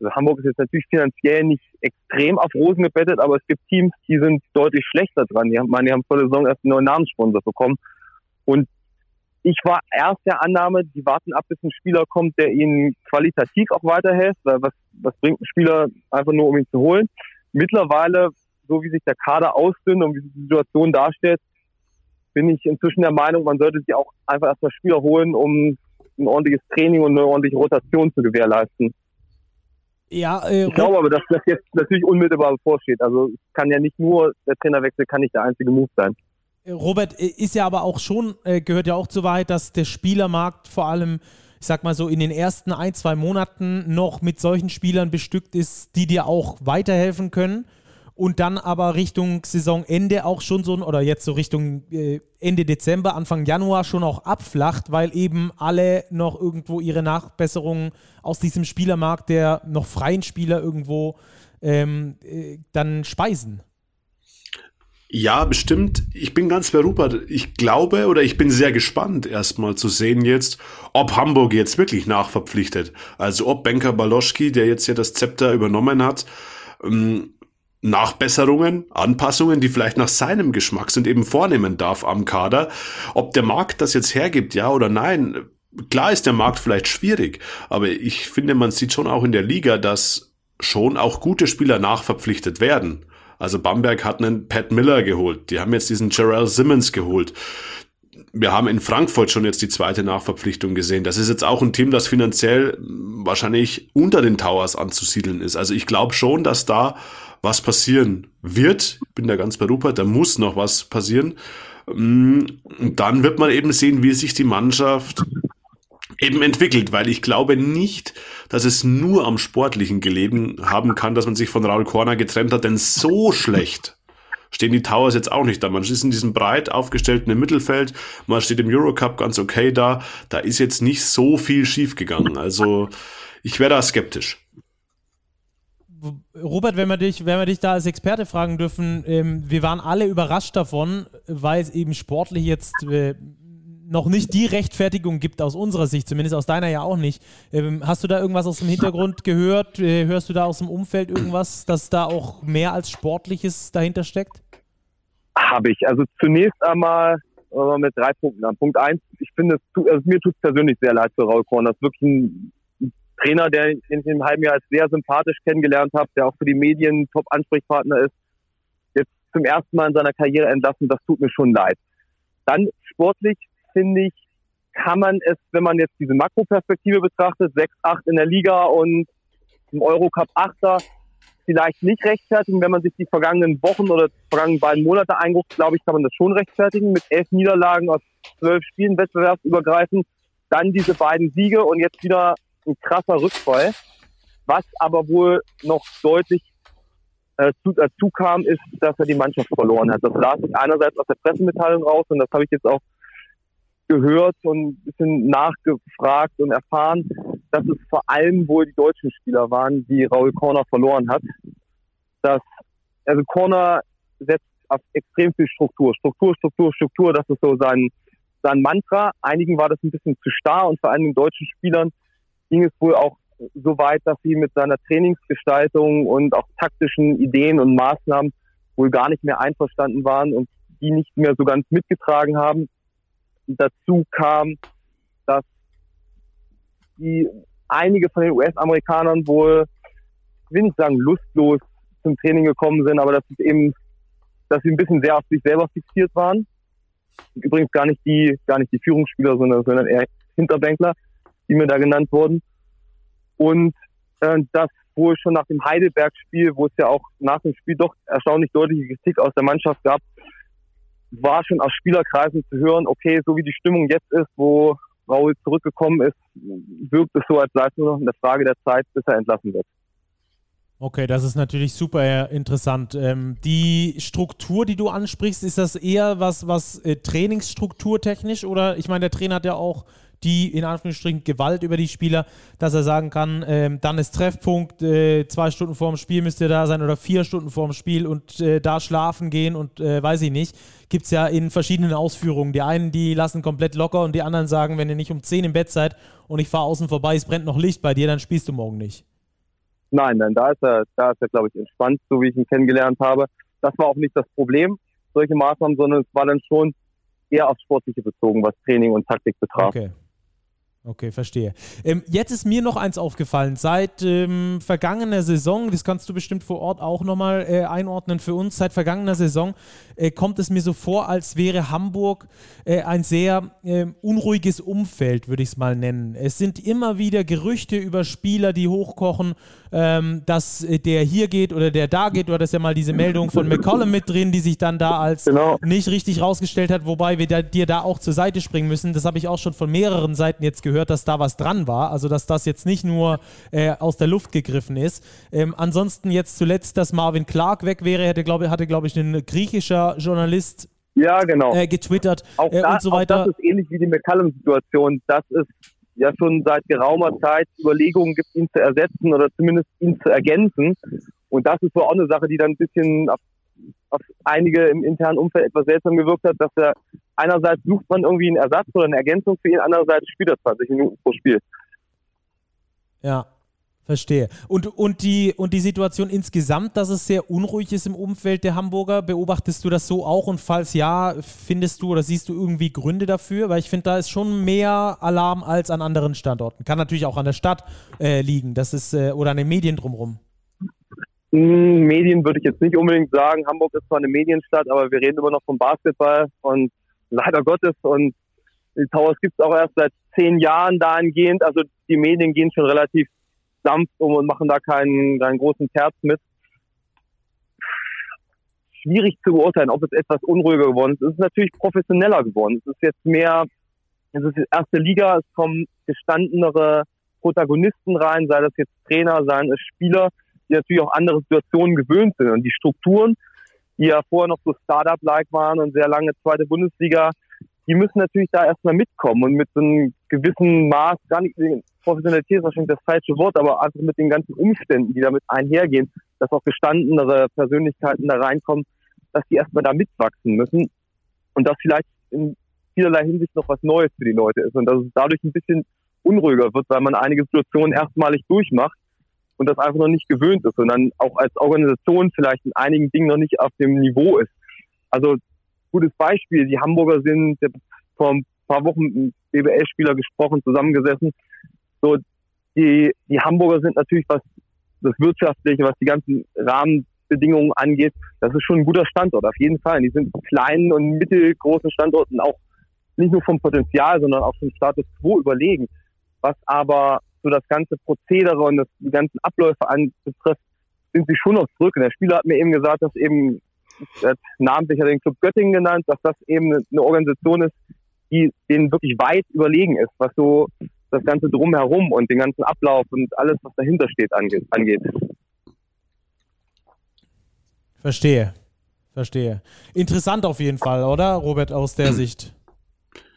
also Hamburg ist jetzt natürlich finanziell nicht extrem auf Rosen gebettet, aber es gibt Teams, die sind deutlich schlechter dran. Die haben, die haben vor der Saison erst einen neuen Namenssponsor bekommen. Und ich war erst der Annahme, die warten ab, bis ein Spieler kommt, der ihnen qualitativ auch weiterhilft, weil was, was bringt ein Spieler einfach nur, um ihn zu holen. Mittlerweile, so wie sich der Kader ausdünnt und wie sich die Situation darstellt, bin ich inzwischen der Meinung, man sollte sich auch einfach erstmal Spieler holen, um ein ordentliches Training und eine ordentliche Rotation zu gewährleisten. Ja, äh, ich glaube aber, dass das jetzt natürlich unmittelbar bevorsteht. Also es kann ja nicht nur der Trainerwechsel kann nicht der einzige Move sein. Robert äh, ist ja aber auch schon, äh, gehört ja auch zu weit, dass der Spielermarkt vor allem, ich sag mal so, in den ersten ein, zwei Monaten noch mit solchen Spielern bestückt ist, die dir auch weiterhelfen können und dann aber Richtung Saisonende auch schon so, oder jetzt so Richtung äh, Ende Dezember, Anfang Januar schon auch abflacht, weil eben alle noch irgendwo ihre Nachbesserungen aus diesem Spielermarkt der noch freien Spieler irgendwo ähm, äh, dann speisen. Ja, bestimmt. Ich bin ganz bei Rupert. Ich glaube oder ich bin sehr gespannt, erstmal zu sehen jetzt, ob Hamburg jetzt wirklich nachverpflichtet. Also ob Benker Baloschki, der jetzt ja das Zepter übernommen hat, ähm, Nachbesserungen, Anpassungen, die vielleicht nach seinem Geschmack sind, eben vornehmen darf am Kader. Ob der Markt das jetzt hergibt, ja oder nein, klar ist der Markt vielleicht schwierig, aber ich finde, man sieht schon auch in der Liga, dass schon auch gute Spieler nachverpflichtet werden. Also Bamberg hat einen Pat Miller geholt. Die haben jetzt diesen Jarrell Simmons geholt. Wir haben in Frankfurt schon jetzt die zweite Nachverpflichtung gesehen. Das ist jetzt auch ein Team, das finanziell wahrscheinlich unter den Towers anzusiedeln ist. Also ich glaube schon, dass da was passieren wird. Ich bin da ganz bei Rupert, da muss noch was passieren. Mm, und dann wird man eben sehen, wie sich die Mannschaft eben entwickelt, weil ich glaube nicht, dass es nur am Sportlichen gelegen haben kann, dass man sich von Raul Korner getrennt hat, denn so schlecht stehen die Towers jetzt auch nicht da. Man ist in diesem breit aufgestellten Mittelfeld, man steht im Eurocup ganz okay da. Da ist jetzt nicht so viel schiefgegangen. Also ich wäre da skeptisch. Robert, wenn wir dich, wenn wir dich da als Experte fragen dürfen, ähm, wir waren alle überrascht davon, weil es eben sportlich jetzt äh, noch nicht die Rechtfertigung gibt, aus unserer Sicht, zumindest aus deiner ja auch nicht. Ähm, hast du da irgendwas aus dem Hintergrund gehört? Äh, hörst du da aus dem Umfeld irgendwas, dass da auch mehr als Sportliches dahinter steckt? Habe ich. Also zunächst einmal äh, mit drei Punkten an. Punkt eins, ich finde, es, also mir tut es persönlich sehr leid für Raul Korn. Das ist wirklich ein Trainer, den ich im halben Jahr als sehr sympathisch kennengelernt habe, der auch für die Medien Top-Ansprechpartner ist. Jetzt zum ersten Mal in seiner Karriere entlassen, das tut mir schon leid. Dann sportlich finde ich, kann man es, wenn man jetzt diese Makroperspektive betrachtet, 6-8 in der Liga und im Eurocup 8er, vielleicht nicht rechtfertigen. Wenn man sich die vergangenen Wochen oder die vergangenen beiden Monate einguckt, glaube ich, kann man das schon rechtfertigen. Mit elf Niederlagen aus zwölf Spielen wettbewerbsübergreifend, dann diese beiden Siege und jetzt wieder ein krasser Rückfall. Was aber wohl noch deutlich äh, zu, dazu kam, ist, dass er die Mannschaft verloren hat. Das las ich einerseits aus der Pressemitteilung raus und das habe ich jetzt auch gehört und ein bisschen nachgefragt und erfahren, dass es vor allem wohl die deutschen Spieler waren, die Raul Corner verloren hat. Dass, also Corner setzt auf extrem viel Struktur. Struktur, Struktur, Struktur, das ist so sein, sein Mantra. Einigen war das ein bisschen zu starr und vor allem den deutschen Spielern ging es wohl auch so weit, dass sie mit seiner Trainingsgestaltung und auch taktischen Ideen und Maßnahmen wohl gar nicht mehr einverstanden waren und die nicht mehr so ganz mitgetragen haben dazu kam, dass die einige von den US-Amerikanern wohl, ich will nicht sagen lustlos zum Training gekommen sind, aber dass es eben dass sie ein bisschen sehr auf sich selber fixiert waren. Übrigens gar nicht die, gar nicht die Führungsspieler, sondern, sondern eher Hinterbänkler, die mir da genannt wurden. Und äh, das wohl schon nach dem Heidelberg-Spiel, wo es ja auch nach dem Spiel doch erstaunlich deutliche Kritik aus der Mannschaft gab, war schon aus Spielerkreisen zu hören, okay, so wie die Stimmung jetzt ist, wo Raul zurückgekommen ist, wirkt es so, als sei es nur noch eine Frage der Zeit, bis er entlassen wird. Okay, das ist natürlich super interessant. Ähm, die Struktur, die du ansprichst, ist das eher was, was äh, Trainingsstrukturtechnisch oder ich meine, der Trainer hat ja auch die in Anführungsstrichen Gewalt über die Spieler, dass er sagen kann, ähm, dann ist Treffpunkt, äh, zwei Stunden vor dem Spiel müsst ihr da sein oder vier Stunden vor dem Spiel und äh, da schlafen gehen und äh, weiß ich nicht. Gibt es ja in verschiedenen Ausführungen. Die einen, die lassen komplett locker und die anderen sagen, wenn ihr nicht um 10 im Bett seid und ich fahre außen vorbei, es brennt noch Licht bei dir, dann spielst du morgen nicht. Nein, nein, da ist er, da ist er, glaube ich, entspannt, so wie ich ihn kennengelernt habe. Das war auch nicht das Problem, solche Maßnahmen, sondern es war dann schon eher aufs Sportliche bezogen, was Training und Taktik betraf. Okay. Okay, verstehe. Ähm, jetzt ist mir noch eins aufgefallen. Seit ähm, vergangener Saison, das kannst du bestimmt vor Ort auch nochmal äh, einordnen für uns, seit vergangener Saison äh, kommt es mir so vor, als wäre Hamburg äh, ein sehr ähm, unruhiges Umfeld, würde ich es mal nennen. Es sind immer wieder Gerüchte über Spieler, die hochkochen, ähm, dass äh, der hier geht oder der da geht. Du hattest ja mal diese Meldung von McCollum mit drin, die sich dann da als genau. nicht richtig rausgestellt hat, wobei wir da, dir da auch zur Seite springen müssen. Das habe ich auch schon von mehreren Seiten jetzt gehört gehört, dass da was dran war. Also, dass das jetzt nicht nur äh, aus der Luft gegriffen ist. Ähm, ansonsten jetzt zuletzt, dass Marvin Clark weg wäre, hätte, glaube hatte, glaube ich, ein griechischer Journalist ja, genau. Äh, getwittert auch äh, da, und so weiter. Auch das ist ähnlich wie die McCallum-Situation, dass es ja schon seit geraumer Zeit Überlegungen gibt, ihn zu ersetzen oder zumindest ihn zu ergänzen. Und das ist so auch eine Sache, die dann ein bisschen auf einige im internen Umfeld etwas seltsam gewirkt hat, dass er einerseits sucht man irgendwie einen Ersatz oder eine Ergänzung für ihn, andererseits spielt er 20 Minuten pro Spiel. Ja, Verstehe. Und, und, die, und die Situation insgesamt, dass es sehr unruhig ist im Umfeld der Hamburger, beobachtest du das so auch? Und falls ja, findest du oder siehst du irgendwie Gründe dafür? Weil ich finde, da ist schon mehr Alarm als an anderen Standorten. Kann natürlich auch an der Stadt äh, liegen, das ist, äh, oder an den Medien drumherum. Hm, Medien würde ich jetzt nicht unbedingt sagen. Hamburg ist zwar eine Medienstadt, aber wir reden immer noch vom Basketball und leider Gottes und die Towers gibt es auch erst seit zehn Jahren dahingehend. Also die Medien gehen schon relativ sanft um und machen da keinen, keinen großen Terz mit. Schwierig zu beurteilen, ob es etwas unruhiger geworden ist. Es ist natürlich professioneller geworden. Es ist jetzt mehr, es ist erste Liga, es kommen gestandenere Protagonisten rein, sei das jetzt Trainer, seien es Spieler die natürlich auch andere Situationen gewöhnt sind. Und die Strukturen, die ja vorher noch so Startup-like waren und sehr lange zweite Bundesliga, die müssen natürlich da erstmal mitkommen und mit so einem gewissen Maß, gar nicht, Professionalität ist wahrscheinlich das falsche Wort, aber einfach mit den ganzen Umständen, die damit einhergehen, dass auch gestandenere Persönlichkeiten da reinkommen, dass die erstmal da mitwachsen müssen und das vielleicht in vielerlei Hinsicht noch was Neues für die Leute ist und dass es dadurch ein bisschen unruhiger wird, weil man einige Situationen erstmalig durchmacht und das einfach noch nicht gewöhnt ist und dann auch als Organisation vielleicht in einigen Dingen noch nicht auf dem Niveau ist. Also gutes Beispiel, die Hamburger sind vor ein paar Wochen mit einem BBL-Spieler gesprochen, zusammengesessen. So, die, die Hamburger sind natürlich, was das Wirtschaftliche, was die ganzen Rahmenbedingungen angeht, das ist schon ein guter Standort, auf jeden Fall. Die sind kleinen und mittelgroßen Standorten auch nicht nur vom Potenzial, sondern auch vom Status quo überlegen. Was aber so das ganze Prozedere und das, die ganzen Abläufe anbetrifft, sind sie schon noch zurück. Und der Spieler hat mir eben gesagt, dass eben, er hat namentlich den Club Göttingen genannt, dass das eben eine Organisation ist, die denen wirklich weit überlegen ist, was so das Ganze drumherum und den ganzen Ablauf und alles, was dahinter steht, angeht. Verstehe. Verstehe. Interessant auf jeden Fall, oder, Robert, aus der Sicht?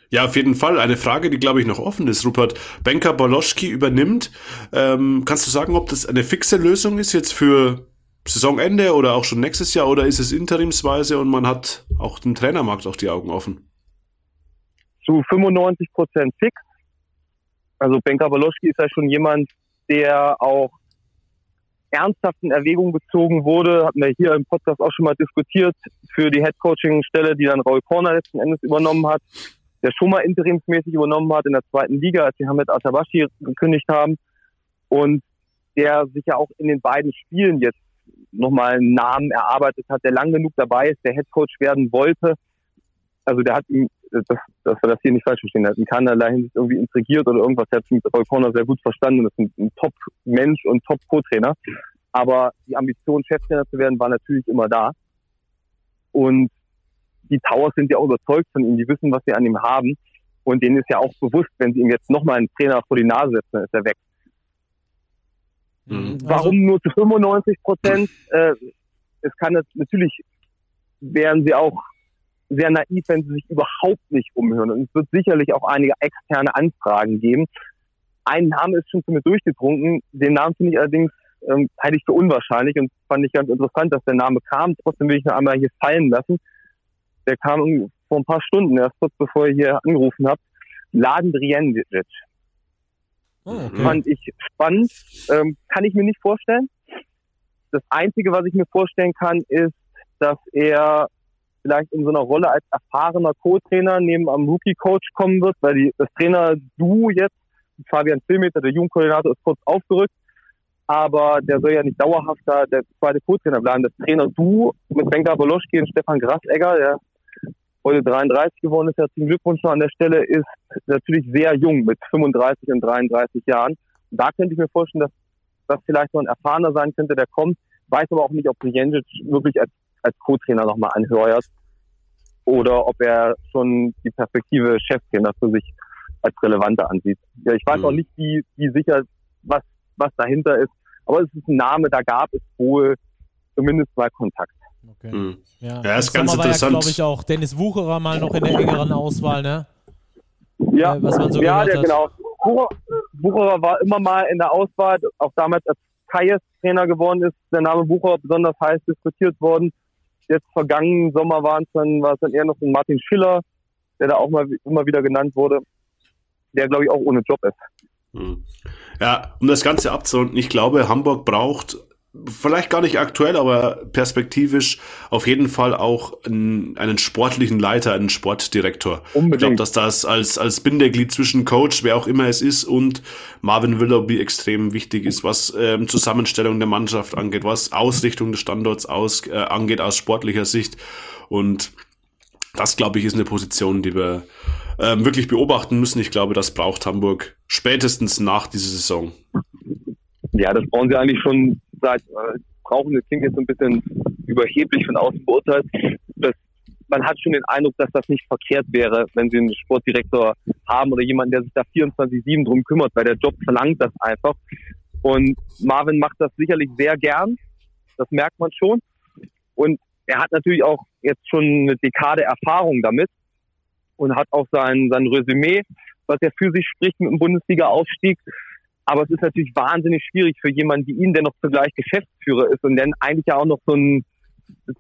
Ja, auf jeden Fall. Eine Frage, die glaube ich noch offen ist, Rupert. Benka Boloschki übernimmt. Ähm, kannst du sagen, ob das eine fixe Lösung ist jetzt für Saisonende oder auch schon nächstes Jahr oder ist es interimsweise und man hat auch dem Trainermarkt auch die Augen offen? Zu 95 Prozent fix. Also Benka Boloschki ist ja schon jemand, der auch ernsthaft in Erwägung gezogen wurde, hatten wir hier im Podcast auch schon mal diskutiert, für die Headcoaching-Stelle, die dann Raul Korner letzten Endes übernommen hat der schon mal interimsmäßig übernommen hat in der zweiten Liga, als sie Hamed Atabashi gekündigt haben und der sich ja auch in den beiden Spielen jetzt nochmal einen Namen erarbeitet hat, der lang genug dabei ist, der Headcoach werden wollte. Also der hat ihm, das, dass wir das hier nicht falsch verstehen, hat in keinerlei Hinsicht irgendwie intrigiert oder irgendwas, der hat mit Roy Corner sehr gut verstanden, das ist ein, ein Top-Mensch und Top-Co-Trainer. Aber die Ambition, Cheftrainer zu werden, war natürlich immer da. Und die Towers sind ja auch überzeugt von ihm, die wissen, was sie an ihm haben. Und denen ist ja auch bewusst, wenn sie ihm jetzt nochmal einen Trainer vor die Nase setzen, dann ist er weg. Mhm. Warum also, nur zu 95 Prozent? Äh, es kann jetzt, natürlich wären sie auch sehr naiv, wenn sie sich überhaupt nicht umhören. Und es wird sicherlich auch einige externe Anfragen geben. Ein Name ist schon zu mir durchgedrungen. Den Namen finde ich allerdings ähm, halte ich für unwahrscheinlich und fand ich ganz interessant, dass der Name kam. Trotzdem will ich noch einmal hier fallen lassen. Der kam vor ein paar Stunden, erst kurz bevor ihr hier angerufen habt. Laden Driendic. Oh, okay. Fand ich spannend. Ähm, kann ich mir nicht vorstellen. Das Einzige, was ich mir vorstellen kann, ist, dass er vielleicht in so einer Rolle als erfahrener Co-Trainer neben einem Rookie-Coach kommen wird, weil die, das Trainer-Du jetzt, Fabian Filmeter, der Jugendkoordinator, ist kurz aufgerückt aber der soll ja nicht dauerhaft da der zweite Co-Trainer bleiben. Das Trainer Du mit Benka Boloschki und Stefan Grasegger, der heute 33 geworden ist, herzlichen Glückwunsch noch an der Stelle, ist natürlich sehr jung mit 35 und 33 Jahren. Da könnte ich mir vorstellen, dass das vielleicht noch ein erfahrener sein könnte, der kommt. Weiß aber auch nicht, ob Brijensic wirklich als, als Co-Trainer nochmal anheuert oder ob er schon die Perspektive Cheftrainer für sich als relevanter ansieht. Ja, ich weiß mhm. auch nicht, wie, wie sicher, was was dahinter ist. Aber es ist ein Name, da gab es wohl zumindest mal Kontakt. Okay. Hm. Ja, ja ist ganz Sommer interessant. war ja, glaube ich, auch Dennis Wucherer mal noch in der engeren Auswahl, ne? Ja, äh, was man so ja der, genau. Wucherer war immer mal in der Auswahl, auch damals als Kayes Trainer geworden ist, der Name Wucherer besonders heiß diskutiert worden. Jetzt vergangenen Sommer waren es dann, war es dann eher noch ein Martin Schiller, der da auch mal immer wieder genannt wurde, der glaube ich auch ohne Job ist. Hm. Ja, um das Ganze abzurunden, ich glaube, Hamburg braucht vielleicht gar nicht aktuell, aber perspektivisch auf jeden Fall auch einen, einen sportlichen Leiter, einen Sportdirektor. Unbedingt. Ich glaube, dass das als, als Bindeglied zwischen Coach, wer auch immer es ist, und Marvin Willoughby extrem wichtig ist, was ähm, Zusammenstellung der Mannschaft angeht, was Ausrichtung des Standorts aus, äh, angeht aus sportlicher Sicht. Und das, glaube ich, ist eine Position, die wir ähm, wirklich beobachten müssen. Ich glaube, das braucht Hamburg spätestens nach dieser Saison. Ja, das brauchen sie eigentlich schon seit, äh, brauchen, das klingt jetzt so ein bisschen überheblich von außen beurteilt. Das, man hat schon den Eindruck, dass das nicht verkehrt wäre, wenn sie einen Sportdirektor haben oder jemanden, der sich da 24-7 drum kümmert, weil der Job verlangt das einfach. Und Marvin macht das sicherlich sehr gern. Das merkt man schon. Und er hat natürlich auch jetzt schon eine Dekade Erfahrung damit und hat auch sein, sein Resümee, was er für sich spricht mit dem Bundesliga-Aufstieg. Aber es ist natürlich wahnsinnig schwierig für jemanden wie ihn, der noch zugleich Geschäftsführer ist und dann eigentlich ja auch noch so ein,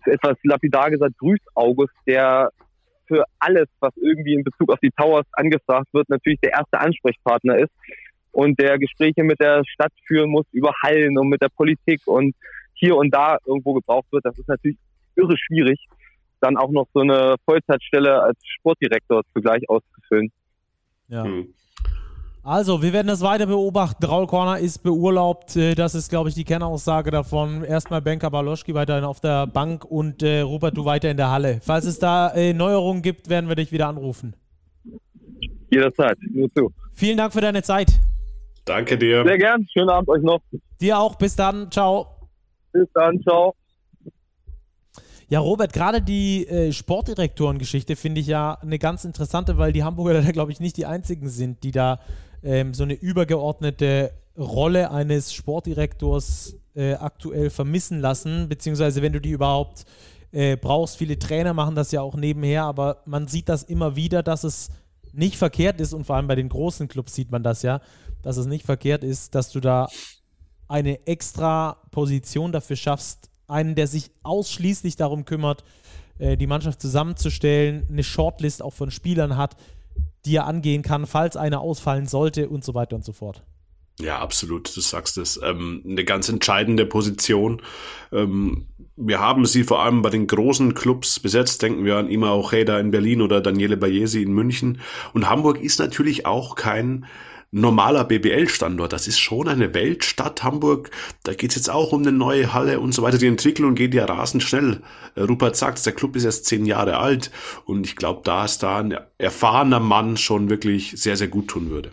etwas lapidar gesagt, Grüßaugust, der für alles, was irgendwie in Bezug auf die Towers angefragt wird, natürlich der erste Ansprechpartner ist und der Gespräche mit der Stadt führen muss über Hallen und mit der Politik und hier und da irgendwo gebraucht wird. Das ist natürlich irre schwierig dann auch noch so eine Vollzeitstelle als Sportdirektor zugleich auszufüllen. Ja. Hm. Also, wir werden das weiter beobachten. Raul Korner ist beurlaubt. Äh, das ist, glaube ich, die Kernaussage davon. Erstmal Benka Baloschki weiterhin auf der Bank und äh, Robert, du weiter in der Halle. Falls es da äh, Neuerungen gibt, werden wir dich wieder anrufen. Jederzeit, nur zu. Vielen Dank für deine Zeit. Danke dir. Sehr gern. Schönen Abend euch noch. Dir auch. Bis dann. Ciao. Bis dann. Ciao. Ja, Robert, gerade die äh, Sportdirektorengeschichte finde ich ja eine ganz interessante, weil die Hamburger da, glaube ich, nicht die einzigen sind, die da ähm, so eine übergeordnete Rolle eines Sportdirektors äh, aktuell vermissen lassen, beziehungsweise wenn du die überhaupt äh, brauchst. Viele Trainer machen das ja auch nebenher, aber man sieht das immer wieder, dass es nicht verkehrt ist und vor allem bei den großen Clubs sieht man das ja, dass es nicht verkehrt ist, dass du da eine extra Position dafür schaffst, einen, der sich ausschließlich darum kümmert, äh, die Mannschaft zusammenzustellen, eine Shortlist auch von Spielern hat, die er angehen kann, falls einer ausfallen sollte und so weiter und so fort. Ja, absolut, du sagst es. Ähm, eine ganz entscheidende Position. Ähm, wir haben sie vor allem bei den großen Clubs besetzt. Denken wir an Ima Ojeda in Berlin oder Daniele Bayesi in München. Und Hamburg ist natürlich auch kein normaler BBL-Standort. Das ist schon eine Weltstadt Hamburg. Da geht's jetzt auch um eine neue Halle und so weiter. Die Entwicklung geht ja rasend schnell. Äh, Rupert sagt, der Club ist erst zehn Jahre alt und ich glaube, da ist da ein erfahrener Mann schon wirklich sehr, sehr gut tun würde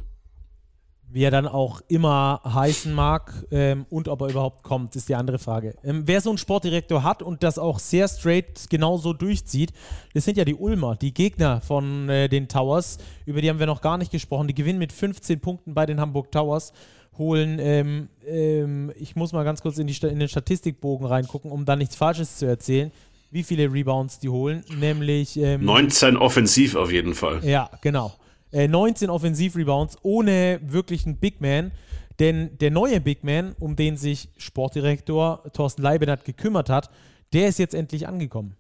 wie er dann auch immer heißen mag ähm, und ob er überhaupt kommt, ist die andere Frage. Ähm, wer so einen Sportdirektor hat und das auch sehr straight genauso durchzieht, das sind ja die Ulmer, die Gegner von äh, den Towers. Über die haben wir noch gar nicht gesprochen. Die gewinnen mit 15 Punkten bei den Hamburg Towers, holen, ähm, ähm ich muss mal ganz kurz in, die, in den Statistikbogen reingucken, um da nichts Falsches zu erzählen wie viele Rebounds die holen, nämlich ähm, 19 offensiv auf jeden Fall. Ja, genau. 19 äh, Offensivrebounds ohne wirklichen Big Man. Denn der neue Big Man, um den sich Sportdirektor Thorsten Leibenhardt gekümmert hat, der ist jetzt endlich angekommen.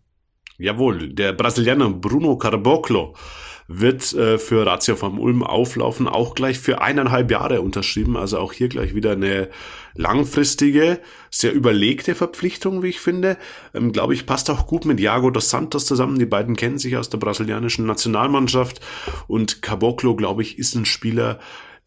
Jawohl, der Brasilianer Bruno Carboclo wird äh, für Ratio vom Ulm auflaufen, auch gleich für eineinhalb Jahre unterschrieben. Also auch hier gleich wieder eine langfristige, sehr überlegte Verpflichtung, wie ich finde. Ähm, Glaube ich, passt auch gut mit Iago dos Santos zusammen. Die beiden kennen sich aus der brasilianischen Nationalmannschaft. Und Caboclo, glaube ich, ist ein Spieler,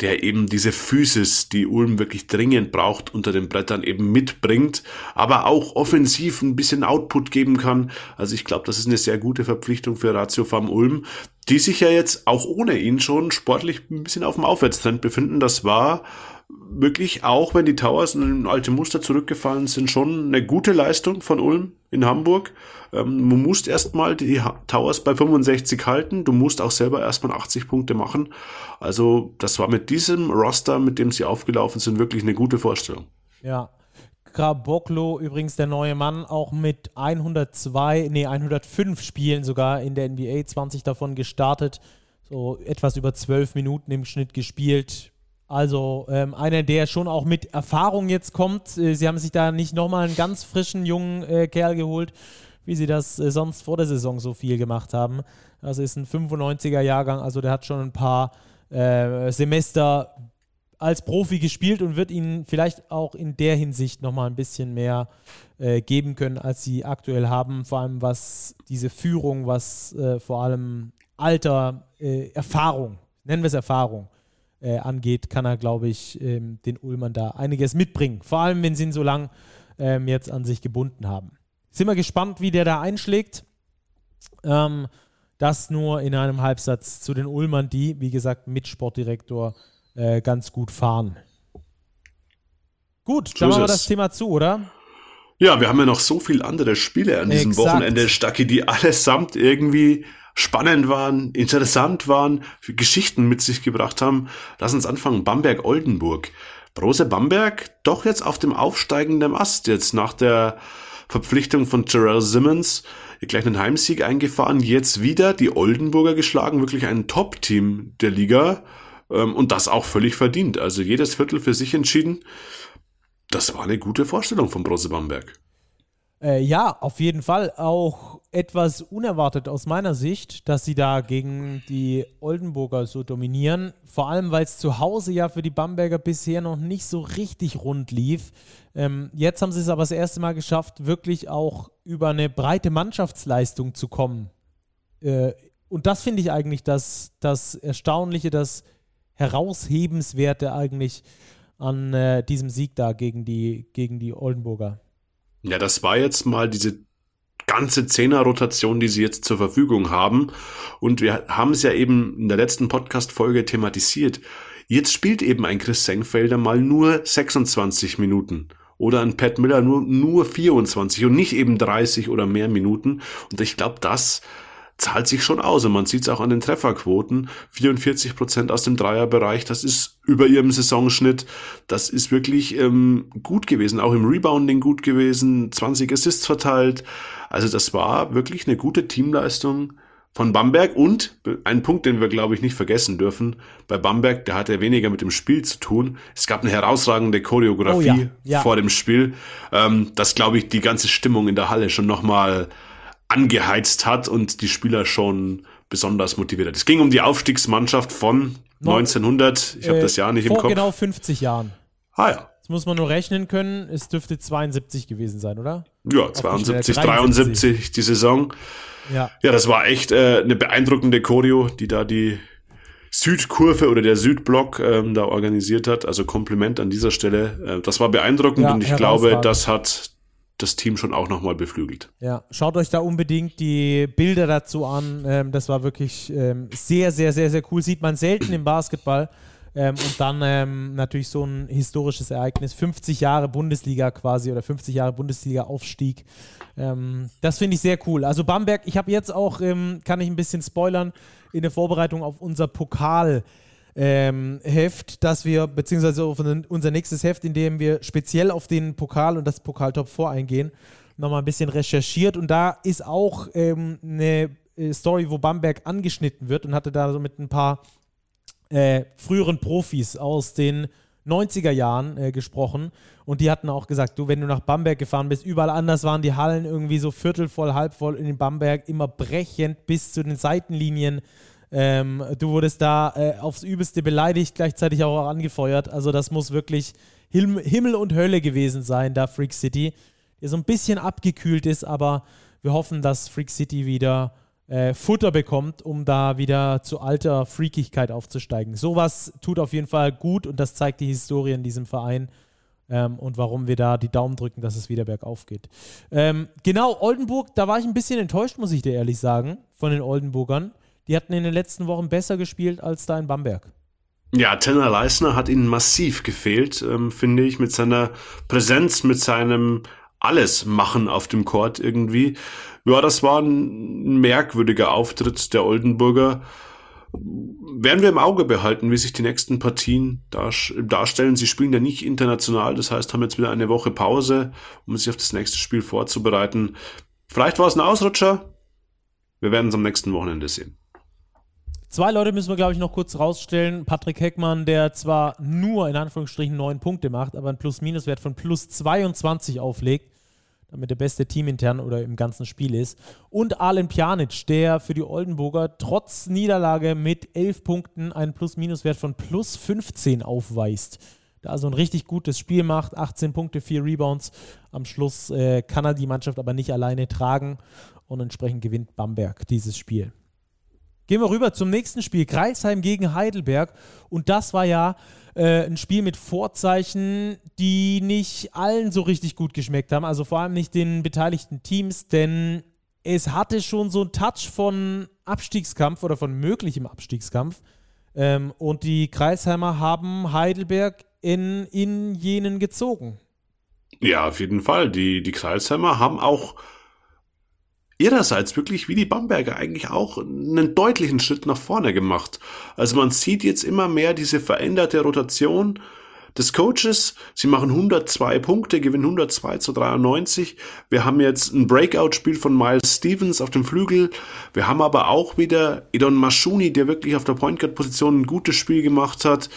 der eben diese Physis, die Ulm wirklich dringend braucht, unter den Brettern eben mitbringt, aber auch offensiv ein bisschen Output geben kann. Also ich glaube, das ist eine sehr gute Verpflichtung für Ratio Farm Ulm, die sich ja jetzt auch ohne ihn schon sportlich ein bisschen auf dem Aufwärtstrend befinden. Das war wirklich, auch wenn die Towers in alte Muster zurückgefallen sind, schon eine gute Leistung von Ulm in Hamburg. Ähm, du musst erstmal die Towers bei 65 halten. Du musst auch selber erstmal 80 Punkte machen. Also, das war mit diesem Roster, mit dem sie aufgelaufen sind, wirklich eine gute Vorstellung. Ja. Graboklo, übrigens der neue Mann, auch mit 102, nee, 105 Spielen sogar in der NBA, 20 davon gestartet. So etwas über 12 Minuten im Schnitt gespielt also ähm, einer, der schon auch mit Erfahrung jetzt kommt. Äh, sie haben sich da nicht nochmal einen ganz frischen jungen äh, Kerl geholt, wie sie das äh, sonst vor der Saison so viel gemacht haben. Das ist ein 95er Jahrgang, also der hat schon ein paar äh, Semester als Profi gespielt und wird ihnen vielleicht auch in der Hinsicht nochmal ein bisschen mehr äh, geben können, als sie aktuell haben. Vor allem was diese Führung, was vor allem Alter, Erfahrung, nennen wir es Erfahrung, äh, angeht, kann er, glaube ich, ähm, den Ulmern da einiges mitbringen. Vor allem, wenn sie ihn so lang ähm, jetzt an sich gebunden haben. Sind wir gespannt, wie der da einschlägt. Ähm, das nur in einem Halbsatz zu den Ulmern, die, wie gesagt, mit Sportdirektor äh, ganz gut fahren. Gut, dann machen wir das Thema zu, oder? Ja, wir haben ja noch so viele andere Spiele an diesem Exakt. Wochenende, Stacki, die allesamt irgendwie spannend waren, interessant waren, Geschichten mit sich gebracht haben. Lass uns anfangen. Bamberg-Oldenburg. Brose Bamberg doch jetzt auf dem aufsteigenden Ast jetzt nach der Verpflichtung von Jarrell Simmons gleich einen Heimsieg eingefahren, jetzt wieder die Oldenburger geschlagen, wirklich ein Top-Team der Liga ähm, und das auch völlig verdient. Also jedes Viertel für sich entschieden. Das war eine gute Vorstellung von Brose Bamberg. Äh, ja, auf jeden Fall. Auch etwas unerwartet aus meiner Sicht, dass sie da gegen die Oldenburger so dominieren. Vor allem, weil es zu Hause ja für die Bamberger bisher noch nicht so richtig rund lief. Ähm, jetzt haben sie es aber das erste Mal geschafft, wirklich auch über eine breite Mannschaftsleistung zu kommen. Äh, und das finde ich eigentlich das, das Erstaunliche, das Heraushebenswerte eigentlich an äh, diesem Sieg da gegen die, gegen die Oldenburger. Ja, das war jetzt mal diese ganze Zehner-Rotation, die sie jetzt zur Verfügung haben. Und wir haben es ja eben in der letzten Podcast-Folge thematisiert. Jetzt spielt eben ein Chris Senkfelder mal nur 26 Minuten oder ein Pat Miller nur, nur 24 und nicht eben 30 oder mehr Minuten. Und ich glaube, das zahlt sich schon aus. Und man sieht es auch an den Trefferquoten. 44 Prozent aus dem Dreierbereich, das ist über ihrem Saisonschnitt. Das ist wirklich ähm, gut gewesen. Auch im Rebounding gut gewesen. 20 Assists verteilt. Also das war wirklich eine gute Teamleistung von Bamberg und ein Punkt, den wir, glaube ich, nicht vergessen dürfen, bei Bamberg, der hatte weniger mit dem Spiel zu tun. Es gab eine herausragende Choreografie oh ja, ja. vor dem Spiel, ähm, das, glaube ich, die ganze Stimmung in der Halle schon nochmal angeheizt hat und die Spieler schon besonders motiviert hat. Es ging um die Aufstiegsmannschaft von 1900, ich habe äh, das Jahr nicht im Kopf. genau 50 Jahren. Ah ja. Das muss man nur rechnen können. Es dürfte 72 gewesen sein, oder? Ja, 72, 73 die Saison. Ja. Ja, das war echt äh, eine beeindruckende Choreo, die da die Südkurve oder der Südblock ähm, da organisiert hat. Also Kompliment an dieser Stelle. Äh, das war beeindruckend ja, und ich glaube, das hat das Team schon auch nochmal beflügelt. Ja, schaut euch da unbedingt die Bilder dazu an. Ähm, das war wirklich ähm, sehr, sehr, sehr, sehr cool. Sieht man selten im Basketball. Ähm, und dann ähm, natürlich so ein historisches Ereignis. 50 Jahre Bundesliga quasi oder 50 Jahre Bundesliga-Aufstieg. Ähm, das finde ich sehr cool. Also Bamberg, ich habe jetzt auch, ähm, kann ich ein bisschen spoilern, in der Vorbereitung auf unser Pokal. Ähm, Heft, das wir, beziehungsweise auf unser nächstes Heft, in dem wir speziell auf den Pokal und das Pokal-Top 4 eingehen, nochmal ein bisschen recherchiert. Und da ist auch ähm, eine äh, Story, wo Bamberg angeschnitten wird und hatte da so mit ein paar äh, früheren Profis aus den 90er Jahren äh, gesprochen und die hatten auch gesagt, du, wenn du nach Bamberg gefahren bist, überall anders waren die Hallen irgendwie so viertelvoll, halbvoll in Bamberg, immer brechend bis zu den Seitenlinien. Ähm, du wurdest da äh, aufs Übelste beleidigt, gleichzeitig auch angefeuert. Also das muss wirklich Him Himmel und Hölle gewesen sein, da Freak City, der so ein bisschen abgekühlt ist, aber wir hoffen, dass Freak City wieder äh, Futter bekommt, um da wieder zu alter Freakigkeit aufzusteigen. Sowas tut auf jeden Fall gut und das zeigt die Historie in diesem Verein ähm, und warum wir da die Daumen drücken, dass es wieder bergauf geht. Ähm, genau, Oldenburg, da war ich ein bisschen enttäuscht, muss ich dir ehrlich sagen, von den Oldenburgern. Die hatten in den letzten Wochen besser gespielt als da in Bamberg. Ja, Tenner Leisner hat ihnen massiv gefehlt, ähm, finde ich, mit seiner Präsenz, mit seinem alles machen auf dem Court irgendwie. Ja, das war ein merkwürdiger Auftritt der Oldenburger. Werden wir im Auge behalten, wie sich die nächsten Partien darstellen. Sie spielen ja nicht international, das heißt, haben jetzt wieder eine Woche Pause, um sich auf das nächste Spiel vorzubereiten. Vielleicht war es ein Ausrutscher. Wir werden es am nächsten Wochenende sehen. Zwei Leute müssen wir, glaube ich, noch kurz rausstellen. Patrick Heckmann, der zwar nur in Anführungsstrichen neun Punkte macht, aber einen Plus-Minus-Wert von plus 22 auflegt damit der beste Team intern oder im ganzen Spiel ist. Und Alen Pjanic, der für die Oldenburger trotz Niederlage mit 11 Punkten einen Plus-Minus-Wert von plus 15 aufweist. Da also ein richtig gutes Spiel macht, 18 Punkte, 4 Rebounds. Am Schluss äh, kann er die Mannschaft aber nicht alleine tragen und entsprechend gewinnt Bamberg dieses Spiel. Gehen wir rüber zum nächsten Spiel. Kreisheim gegen Heidelberg. Und das war ja äh, ein Spiel mit Vorzeichen, die nicht allen so richtig gut geschmeckt haben. Also vor allem nicht den beteiligten Teams, denn es hatte schon so einen Touch von Abstiegskampf oder von möglichem Abstiegskampf. Ähm, und die Kreisheimer haben Heidelberg in, in jenen gezogen. Ja, auf jeden Fall. Die, die Kreisheimer haben auch ihrerseits wirklich wie die Bamberger eigentlich auch einen deutlichen Schritt nach vorne gemacht. Also man sieht jetzt immer mehr diese veränderte Rotation des Coaches. Sie machen 102 Punkte, gewinnen 102 zu 93. Wir haben jetzt ein Breakout-Spiel von Miles Stevens auf dem Flügel. Wir haben aber auch wieder Edon Maschuni, der wirklich auf der Point Guard-Position ein gutes Spiel gemacht hat.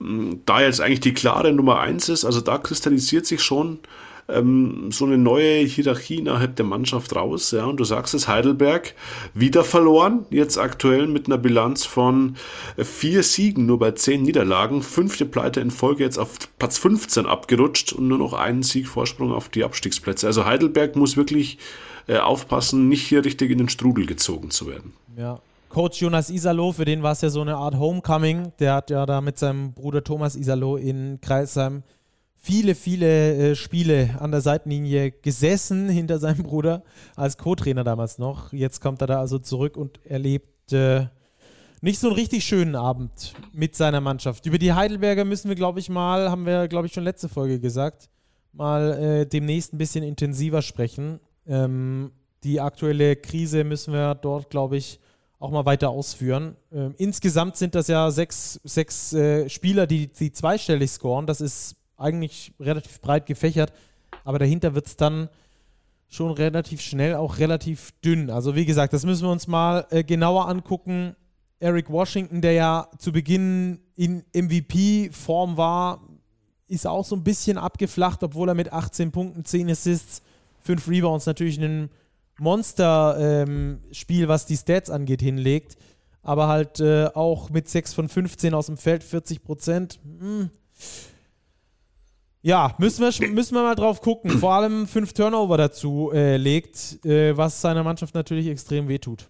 Da jetzt eigentlich die klare Nummer eins ist, also da kristallisiert sich schon ähm, so eine neue Hierarchie innerhalb der Mannschaft raus. Ja, und du sagst es, Heidelberg wieder verloren, jetzt aktuell mit einer Bilanz von äh, vier Siegen, nur bei zehn Niederlagen, fünfte Pleite in Folge jetzt auf Platz 15 abgerutscht und nur noch einen Sieg Vorsprung auf die Abstiegsplätze. Also Heidelberg muss wirklich äh, aufpassen, nicht hier richtig in den Strudel gezogen zu werden. Ja, Coach Jonas Isalo, für den war es ja so eine Art Homecoming. Der hat ja da mit seinem Bruder Thomas Isalo in Kreisheim viele, viele äh, Spiele an der Seitenlinie gesessen hinter seinem Bruder als Co-Trainer damals noch. Jetzt kommt er da also zurück und erlebt äh, nicht so einen richtig schönen Abend mit seiner Mannschaft. Über die Heidelberger müssen wir, glaube ich, mal, haben wir, glaube ich, schon letzte Folge gesagt, mal äh, demnächst ein bisschen intensiver sprechen. Ähm, die aktuelle Krise müssen wir dort, glaube ich, auch mal weiter ausführen. Ähm, insgesamt sind das ja sechs, sechs äh, Spieler, die, die zweistellig scoren. Das ist eigentlich relativ breit gefächert, aber dahinter wird es dann schon relativ schnell auch relativ dünn. Also wie gesagt, das müssen wir uns mal äh, genauer angucken. Eric Washington, der ja zu Beginn in MVP-Form war, ist auch so ein bisschen abgeflacht, obwohl er mit 18 Punkten, 10 Assists, 5 Rebounds natürlich ein Monster-Spiel, ähm, was die Stats angeht, hinlegt. Aber halt äh, auch mit 6 von 15 aus dem Feld, 40 Prozent. Hm ja, müssen wir, müssen wir mal drauf gucken. Vor allem fünf Turnover dazu äh, legt, äh, was seiner Mannschaft natürlich extrem wehtut.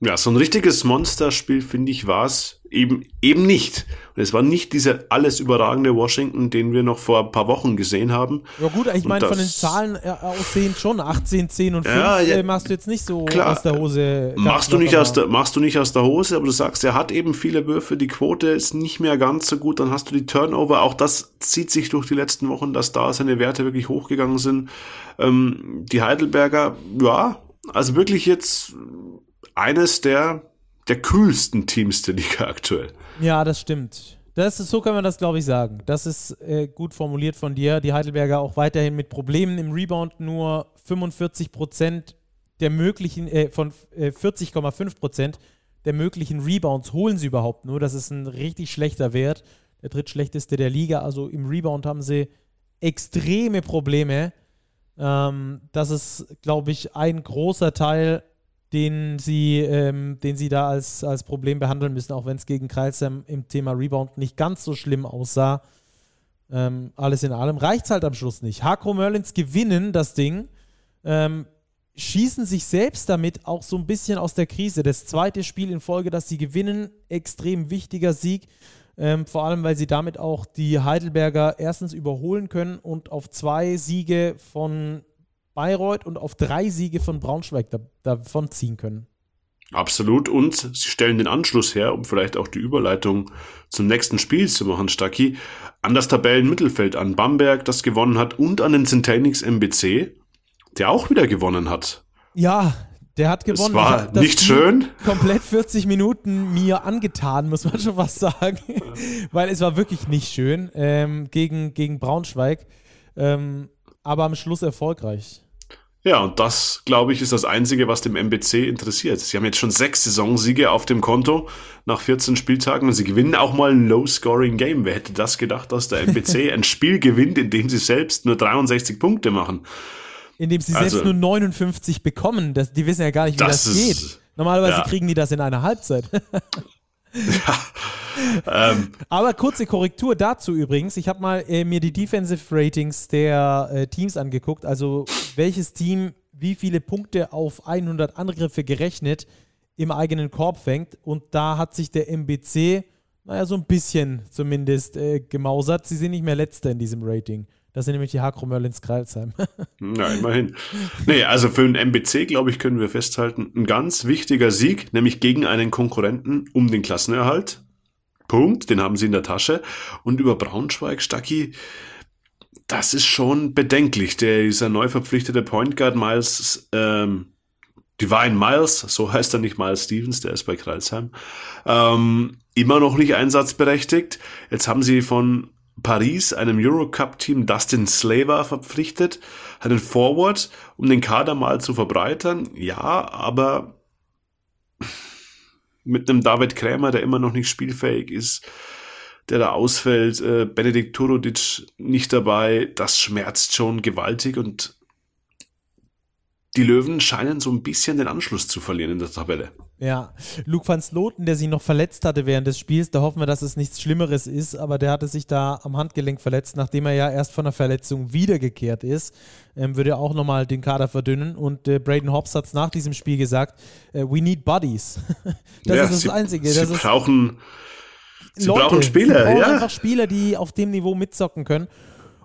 Ja, so ein richtiges Monsterspiel, finde ich, war es eben, eben nicht. Und es war nicht dieser alles überragende Washington, den wir noch vor ein paar Wochen gesehen haben. Ja gut, ich meine, von den Zahlen äh, aussehen schon 18, 10 und 5 Ja, ja. äh, machst du jetzt nicht so Klar. aus der Hose. Machst du, nicht aus der, machst du nicht aus der Hose, aber du sagst, er hat eben viele Würfe, die Quote ist nicht mehr ganz so gut, dann hast du die Turnover, auch das zieht sich durch die letzten Wochen, dass da seine Werte wirklich hochgegangen sind. Ähm, die Heidelberger, ja, also wirklich jetzt eines der, der kühlsten Teams der Liga aktuell. Ja, das stimmt. Das ist, so kann man das, glaube ich, sagen. Das ist äh, gut formuliert von dir. Die Heidelberger auch weiterhin mit Problemen im Rebound. Nur 45 Prozent der möglichen, äh, von äh, 40,5 Prozent der möglichen Rebounds holen sie überhaupt nur. Das ist ein richtig schlechter Wert. Der drittschlechteste der Liga. Also im Rebound haben sie extreme Probleme. Ähm, das ist, glaube ich, ein großer Teil den sie, ähm, den sie da als, als Problem behandeln müssen, auch wenn es gegen Kreilsheim im Thema Rebound nicht ganz so schlimm aussah. Ähm, alles in allem reicht es halt am Schluss nicht. Hakro Merlins gewinnen das Ding, ähm, schießen sich selbst damit auch so ein bisschen aus der Krise. Das zweite Spiel in Folge, das sie gewinnen, extrem wichtiger Sieg. Ähm, vor allem, weil sie damit auch die Heidelberger erstens überholen können und auf zwei Siege von Bayreuth und auf drei Siege von Braunschweig da, davon ziehen können. Absolut. Und sie stellen den Anschluss her, um vielleicht auch die Überleitung zum nächsten Spiel zu machen, Stacki, an das Tabellenmittelfeld, an Bamberg, das gewonnen hat, und an den Centenix MBC, der auch wieder gewonnen hat. Ja, der hat gewonnen. Es war das nicht schön. Komplett 40 Minuten mir angetan, muss man schon fast sagen. Weil es war wirklich nicht schön ähm, gegen, gegen Braunschweig. Ähm, aber am Schluss erfolgreich. Ja, und das, glaube ich, ist das Einzige, was dem MBC interessiert. Sie haben jetzt schon sechs Saisonsiege auf dem Konto nach 14 Spieltagen und sie gewinnen auch mal ein Low-Scoring-Game. Wer hätte das gedacht, dass der MBC ein Spiel gewinnt, in dem sie selbst nur 63 Punkte machen? Indem sie Also- selbst nur 59 bekommen. Das, die wissen ja gar nicht, wie das, Das geht. Normalerweise ja. kriegen die das in einer Halbzeit. Ähm, Aber kurze Korrektur dazu übrigens. Ich habe mal äh, mir die Defensive Ratings der äh, Teams angeguckt. Also welches Team wie viele Punkte auf 100 Angriffe gerechnet im eigenen Korb fängt. Und da hat sich der MBC, naja, so ein bisschen zumindest äh, gemausert. Sie sind nicht mehr Letzter in diesem Rating. Das sind nämlich die Hakro Merlins Kreilsheim. Na, immerhin. Nee, also für den MBC, glaube ich, können wir festhalten, ein ganz wichtiger Sieg, nämlich gegen einen Konkurrenten um den Klassenerhalt. Punkt, den haben sie in der Tasche. Und über Braunschweig, Stacki, das ist schon bedenklich. Der dieser neu verpflichtete Point Guard Miles, ähm, Divine Miles, so heißt er nicht Miles Stevens, der ist bei Kreilsheim, ähm, immer noch nicht einsatzberechtigt. Jetzt haben sie von Paris, einem Eurocup-Team, Dustin Slaver verpflichtet, einen Forward, um den Kader mal zu verbreitern. Ja, aber mit einem David Krämer, der immer noch nicht spielfähig ist, der da ausfällt, äh, Benedikt Turodic nicht dabei, das schmerzt schon gewaltig und die Löwen scheinen so ein bisschen den Anschluss zu verlieren in der Tabelle. Ja, Luke van Sloten, der sich noch verletzt hatte während des Spiels, da hoffen wir, dass es nichts Schlimmeres ist, aber der hatte sich da am Handgelenk verletzt, nachdem er ja erst von der Verletzung wiedergekehrt ist, ähm, würde er auch nochmal den Kader verdünnen und äh, Braden Hobbs hat es nach diesem Spiel gesagt, äh, we need buddies. das Ja, ist das sie, Einzige. Sie Das ist brauchen, sie Leute, brauchen Spieler, sie brauchen ja. einfach Spieler, die auf dem Niveau mitzocken können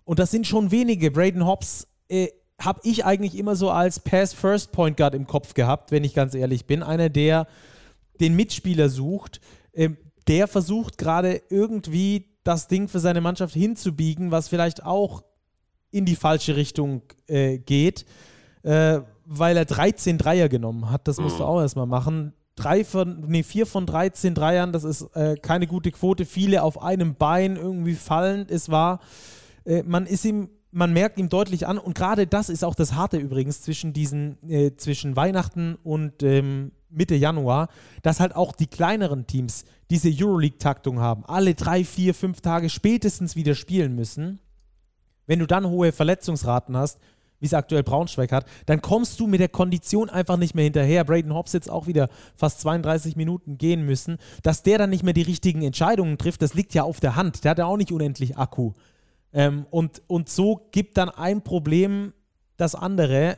und das sind schon wenige. Braden Hobbs äh, habe ich eigentlich immer so als Pass-First-Point Guard im Kopf gehabt, wenn ich ganz ehrlich bin. Einer, der den Mitspieler sucht, ähm, der versucht gerade irgendwie das Ding für seine Mannschaft hinzubiegen, was vielleicht auch in die falsche Richtung äh, geht, äh, weil er 13 Dreier genommen hat. Das musst du auch erstmal machen. Drei von, nee, vier von 13 Dreiern, das ist äh, keine gute Quote. Viele auf einem Bein irgendwie fallend. Es war, äh, man ist ihm, man merkt ihm deutlich an und gerade das ist auch das Harte übrigens zwischen diesen, äh, zwischen Weihnachten und ähm, Mitte Januar, dass halt auch die kleineren Teams diese Euroleague-Taktung haben, alle drei, vier, fünf Tage spätestens wieder spielen müssen. Wenn du dann hohe Verletzungsraten hast, wie es aktuell Braunschweig hat, dann kommst du mit der Kondition einfach nicht mehr hinterher. Braden Hobbs jetzt auch wieder fast 32 Minuten gehen müssen. Dass der dann nicht mehr die richtigen Entscheidungen trifft, das liegt ja auf der Hand. Der hat ja auch nicht unendlich Akku. Ähm, und, und so gibt dann ein Problem das andere,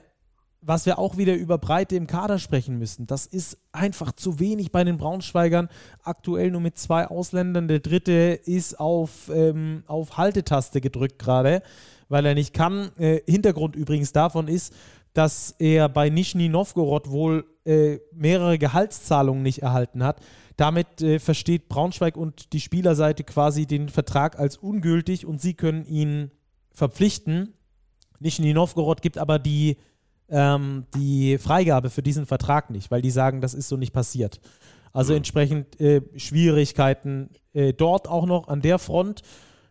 was wir auch wieder über Breite im Kader sprechen müssen. Das ist einfach zu wenig bei den Braunschweigern. Aktuell nur mit zwei Ausländern. Der dritte ist auf, ähm, auf Haltetaste gedrückt gerade, weil er nicht kann. Äh, Hintergrund übrigens davon ist, dass er bei Nischni Novgorod wohl äh, mehrere Gehaltszahlungen nicht erhalten hat. Damit äh, versteht Braunschweig und die Spielerseite quasi den Vertrag als ungültig und sie können ihn verpflichten. Nischni Novgorod gibt aber die ähm, die Freigabe für diesen Vertrag nicht, weil die sagen, das ist so nicht passiert. Also mhm. entsprechend äh, Schwierigkeiten äh, dort auch noch an der Front.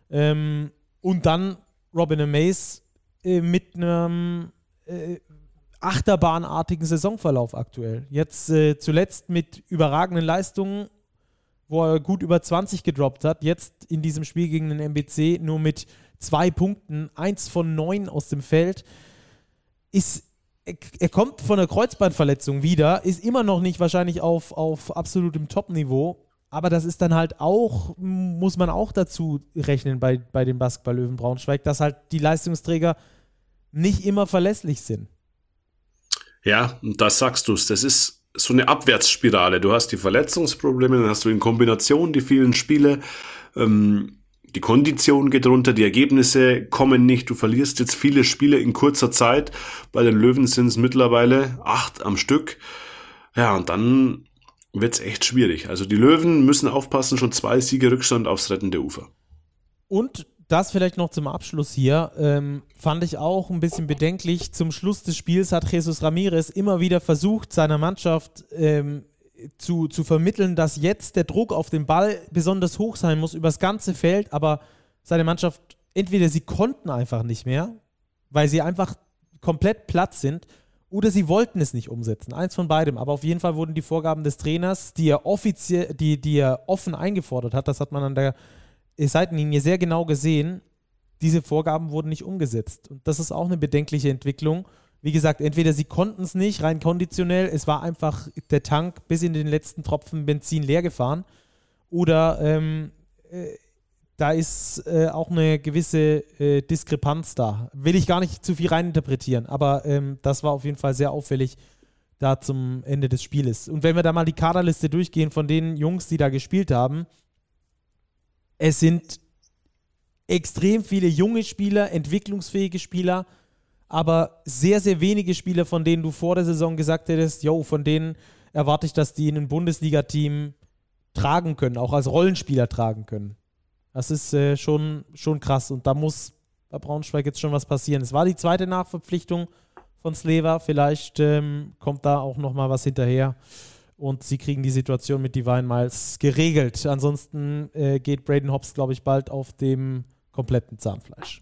Ähm, und dann Robin Amaze äh, mit einem äh, achterbahnartigen Saisonverlauf aktuell. Jetzt äh, zuletzt mit überragenden Leistungen, wo er gut über 20 gedroppt hat. Jetzt in diesem Spiel gegen den MBC nur mit zwei Punkten, eins von neun aus dem Feld. Ist er kommt von einer Kreuzbandverletzung wieder, ist immer noch nicht wahrscheinlich auf, auf absolutem Top-Niveau, aber das ist dann halt auch, muss man auch dazu rechnen bei, bei den Basketball-Löwen Braunschweig, dass halt die Leistungsträger nicht immer verlässlich sind. Ja, das sagst du es. Das ist so eine Abwärtsspirale. Du hast die Verletzungsprobleme, dann hast du in Kombination die vielen Spiele. Ähm, die Kondition geht runter, die Ergebnisse kommen nicht, du verlierst jetzt viele Spiele in kurzer Zeit. Bei den Löwen sind es mittlerweile acht am Stück. Ja, und dann wird's echt schwierig. Also die Löwen müssen aufpassen, schon zwei Siege Rückstand aufs rettende Ufer. Und das vielleicht noch zum Abschluss hier, ähm, fand ich auch ein bisschen bedenklich. Zum Schluss des Spiels hat Jesus Ramirez immer wieder versucht, seiner Mannschaft ähm, zu, zu vermitteln, dass jetzt der Druck auf den Ball besonders hoch sein muss über das ganze Feld, aber seine Mannschaft, entweder sie konnten einfach nicht mehr, weil sie einfach komplett platt sind, oder sie wollten es nicht umsetzen. Eins von beidem. Aber auf jeden Fall wurden die Vorgaben des Trainers, die er offiziell, die, die er offen eingefordert hat, das hat man an der Seitenlinie sehr genau gesehen, diese Vorgaben wurden nicht umgesetzt. Und das ist auch eine bedenkliche Entwicklung. Wie gesagt, entweder sie konnten es nicht, rein konditionell, es war einfach der Tank bis in den letzten Tropfen Benzin leer gefahren, oder ähm, äh, da ist äh, auch eine gewisse äh, Diskrepanz da. Will ich gar nicht zu viel reininterpretieren, aber ähm, das war auf jeden Fall sehr auffällig da zum Ende des Spieles. Und wenn wir da mal die Kaderliste durchgehen von den Jungs, die da gespielt haben, es sind extrem viele junge Spieler, entwicklungsfähige Spieler, aber sehr, sehr wenige Spieler, von denen du vor der Saison gesagt hättest, yo, von denen erwarte ich, dass die in ein Bundesliga-Team tragen können, auch als Rollenspieler tragen können. Das ist äh, schon, schon krass und da muss bei Braunschweig jetzt schon was passieren. Es war die zweite Nachverpflichtung von Sleva, vielleicht ähm, kommt da auch nochmal was hinterher und sie kriegen die Situation mit Divine Miles geregelt. Ansonsten äh, geht Braden Hobbs, glaube ich, bald auf dem kompletten Zahnfleisch.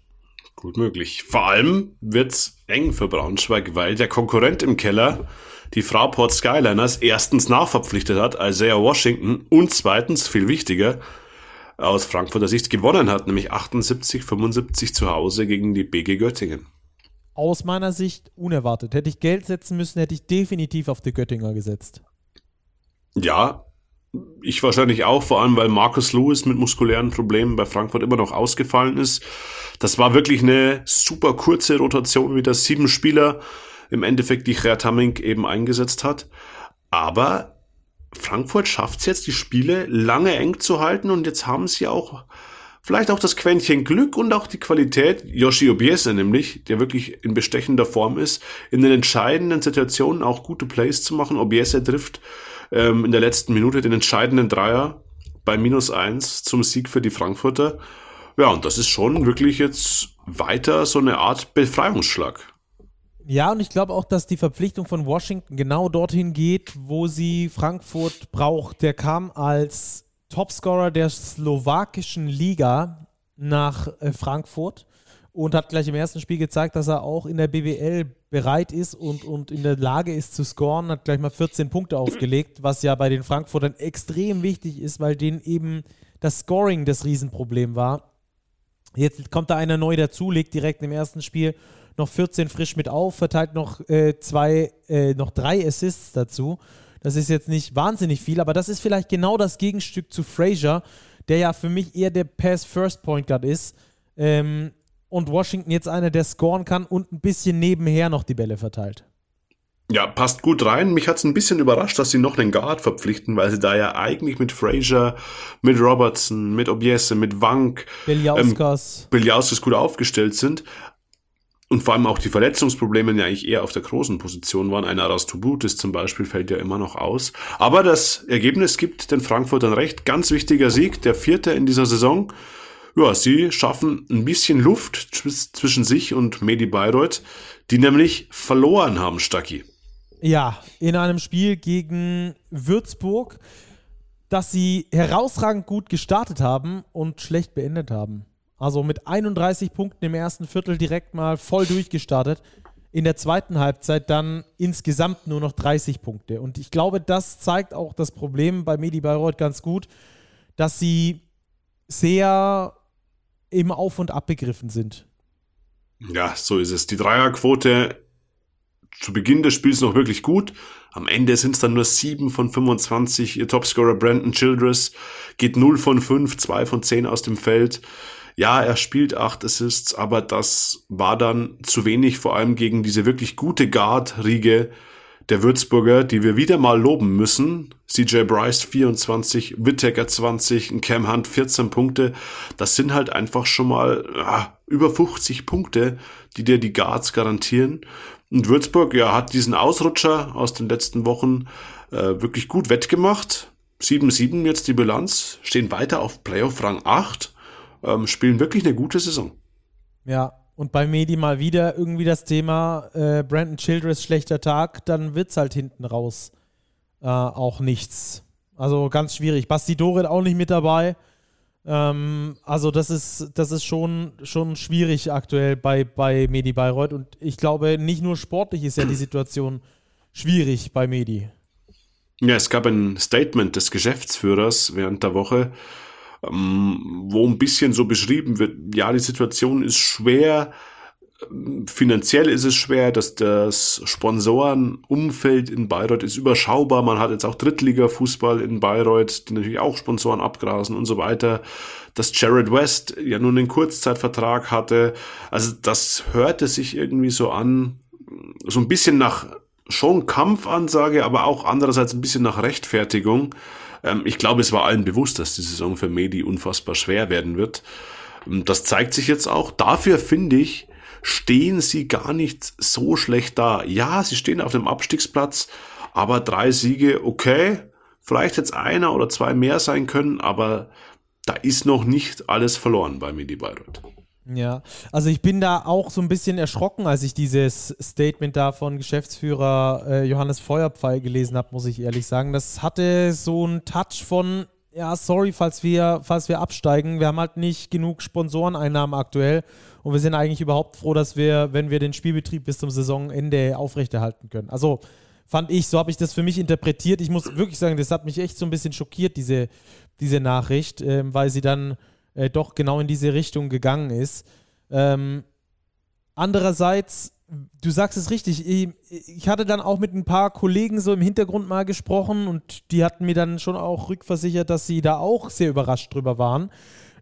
Gut möglich. Vor allem wird's eng für Braunschweig, weil der Konkurrent im Keller die Fraport Skyliners erstens nachverpflichtet hat, Isaiah Washington, und zweitens, viel wichtiger, aus Frankfurter Sicht gewonnen hat, nämlich 78, 75 zu Hause gegen die BG Göttingen. Aus meiner Sicht unerwartet. Hätte ich Geld setzen müssen, hätte ich definitiv auf die Göttinger gesetzt. Ja, ich wahrscheinlich auch, vor allem weil Marcus Lewis mit muskulären Problemen bei Frankfurt immer noch ausgefallen ist. Das war wirklich eine super kurze Rotation, wie das sieben Spieler im Endeffekt die Gerd Hamming eben eingesetzt hat. Aber Frankfurt schafft es jetzt, die Spiele lange eng zu halten und jetzt haben sie auch vielleicht auch das Quäntchen Glück und auch die Qualität, Yoshi Obiese nämlich, der wirklich in bestechender Form ist, in den entscheidenden Situationen auch gute Plays zu machen. Obiese trifft ähm, in der letzten Minute den entscheidenden Dreier bei minus eins zum Sieg für die Frankfurter. Ja, und das ist schon wirklich jetzt weiter so eine Art Befreiungsschlag. Ja, und ich glaube auch, dass die Verpflichtung von Washington genau dorthin geht, wo sie Frankfurt braucht. Der kam als Topscorer der slowakischen Liga nach äh, Frankfurt und hat gleich im ersten Spiel gezeigt, dass er auch in der BBL bereit ist und, und in der Lage ist zu scoren, hat gleich mal 14 Punkte aufgelegt, was ja bei den Frankfurtern extrem wichtig ist, weil denen eben das Scoring das Riesenproblem war. Jetzt kommt da einer neu dazu, legt direkt im ersten Spiel noch 14 frisch mit auf, verteilt noch äh, zwei, äh, noch drei Assists dazu. Das ist jetzt nicht wahnsinnig viel, aber das ist vielleicht genau das Gegenstück zu Frazier, der ja für mich eher der Pass-First-Point Guard ist. Ähm, und Washington jetzt einer, der scoren kann und ein bisschen nebenher noch die Bälle verteilt. Ja, passt gut rein. Mich hat es ein bisschen überrascht, dass sie noch einen Guard verpflichten, weil sie da ja eigentlich mit Fraser, mit Robertson, mit Obiese, mit Wank, Biljauskas. ähm, Biljauskas gut aufgestellt sind. Und vor allem auch die Verletzungsprobleme ja eigentlich eher auf der großen Position waren. Einer Arastubutis zum Beispiel fällt ja immer noch aus. Aber das Ergebnis gibt den Frankfurtern recht. Ganz wichtiger Sieg, der vierte in dieser Saison. Ja, sie schaffen ein bisschen Luft zwischen sich und Medi Bayreuth, die nämlich verloren haben, Stacki. Ja, in einem Spiel gegen Würzburg, das sie herausragend gut gestartet haben und schlecht beendet haben. Also mit 31 Punkten im ersten Viertel direkt mal voll durchgestartet. In der zweiten Halbzeit dann insgesamt nur noch 30 Punkte. Und ich glaube, das zeigt auch das Problem bei Medi Bayreuth ganz gut, dass sie sehr im Auf und Ab begriffen sind. Ja, so ist es. Die Dreierquote zu Beginn des Spiels noch wirklich gut. Am Ende sind es dann nur 7 von 25. Ihr Topscorer Brandon Childress geht 0 von 5, 2 von 10 aus dem Feld. Ja, er spielt 8 Assists, aber das war dann zu wenig, vor allem gegen diese wirklich gute Guard-Riege der Würzburger, die wir wieder mal loben müssen. CJ Bryce 24, Whittaker 20, Cam Hunt 14 Punkte. Das sind halt einfach schon mal ja, über 50 Punkte, die dir die Guards garantieren. Und Würzburg ja, hat diesen Ausrutscher aus den letzten Wochen äh, wirklich gut wettgemacht. 7-7 jetzt die Bilanz, stehen weiter auf Playoff-Rang 8, ähm, spielen wirklich eine gute Saison. Ja, und bei Medi mal wieder irgendwie das Thema äh, Brandon Childress schlechter Tag, dann wird es halt hinten raus äh, auch nichts. Also ganz schwierig. Basti Dorit auch nicht mit dabei. Ähm, also das ist, das ist schon, schon schwierig aktuell bei, bei Medi Bayreuth. Und ich glaube, nicht nur sportlich ist ja die Situation schwierig bei Medi. Ja, es gab ein Statement des Geschäftsführers während der Woche, wo ein bisschen so beschrieben wird, ja, die Situation ist schwer, finanziell ist es schwer, dass das Sponsorenumfeld in Bayreuth ist überschaubar. Man hat jetzt auch Drittliga-Fußball in Bayreuth, die natürlich auch Sponsoren abgrasen und so weiter. Dass Jared West ja nur einen Kurzzeitvertrag hatte. Also das hörte sich irgendwie so an, so ein bisschen nach schon Kampfansage, aber auch andererseits ein bisschen nach Rechtfertigung. Ähm, ich glaube, es war allen bewusst, dass die Saison für Medi unfassbar schwer werden wird. Ähm, das zeigt sich jetzt auch. Dafür finde ich, stehen sie gar nicht so schlecht da. Ja, sie stehen auf dem Abstiegsplatz, aber drei Siege, okay. Vielleicht jetzt einer oder zwei mehr sein können, aber da ist noch nicht alles verloren bei Medi Bayreuth. Ja, also ich bin da auch so ein bisschen erschrocken, als ich dieses Statement da von Geschäftsführer äh, Johannes Feuerpfeil gelesen habe, muss ich ehrlich sagen. Das hatte so einen Touch von, ja, sorry, falls wir, falls wir absteigen. Wir haben halt nicht genug Sponsoreneinnahmen aktuell und wir sind eigentlich überhaupt froh, dass wir, wenn wir den Spielbetrieb bis zum Saisonende aufrechterhalten können. Also fand ich, so habe ich das für mich interpretiert. Ich muss wirklich sagen, das hat mich echt so ein bisschen schockiert, diese, diese Nachricht, äh, weil sie dann äh, doch genau in diese Richtung gegangen ist. Ähm, andererseits, du sagst es richtig, ich, ich, hatte dann auch mit ein paar Kollegen so im Hintergrund mal gesprochen und die hatten mir dann schon auch rückversichert, dass sie da auch sehr überrascht drüber waren,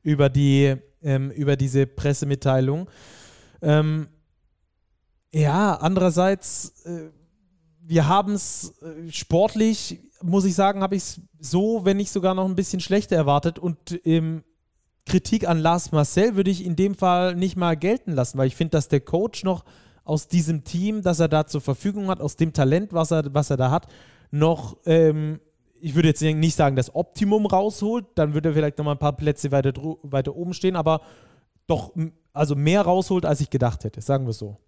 über, die, ähm, über diese Pressemitteilung. Ähm, ja, andererseits, äh, wir haben es äh, sportlich, muss ich sagen, habe ich es so, wenn nicht sogar noch ein bisschen schlechter erwartet und ähm, Kritik an Lars Marcel würde ich in dem Fall nicht mal gelten lassen, weil ich finde, dass der Coach noch aus diesem Team, das er da zur Verfügung hat, aus dem Talent, was er, was er da hat, noch, ähm, ich würde jetzt nicht sagen, das Optimum rausholt, dann würde er vielleicht noch mal ein paar Plätze weiter, weiter oben stehen, aber doch also mehr rausholt, als ich gedacht hätte, sagen wir so.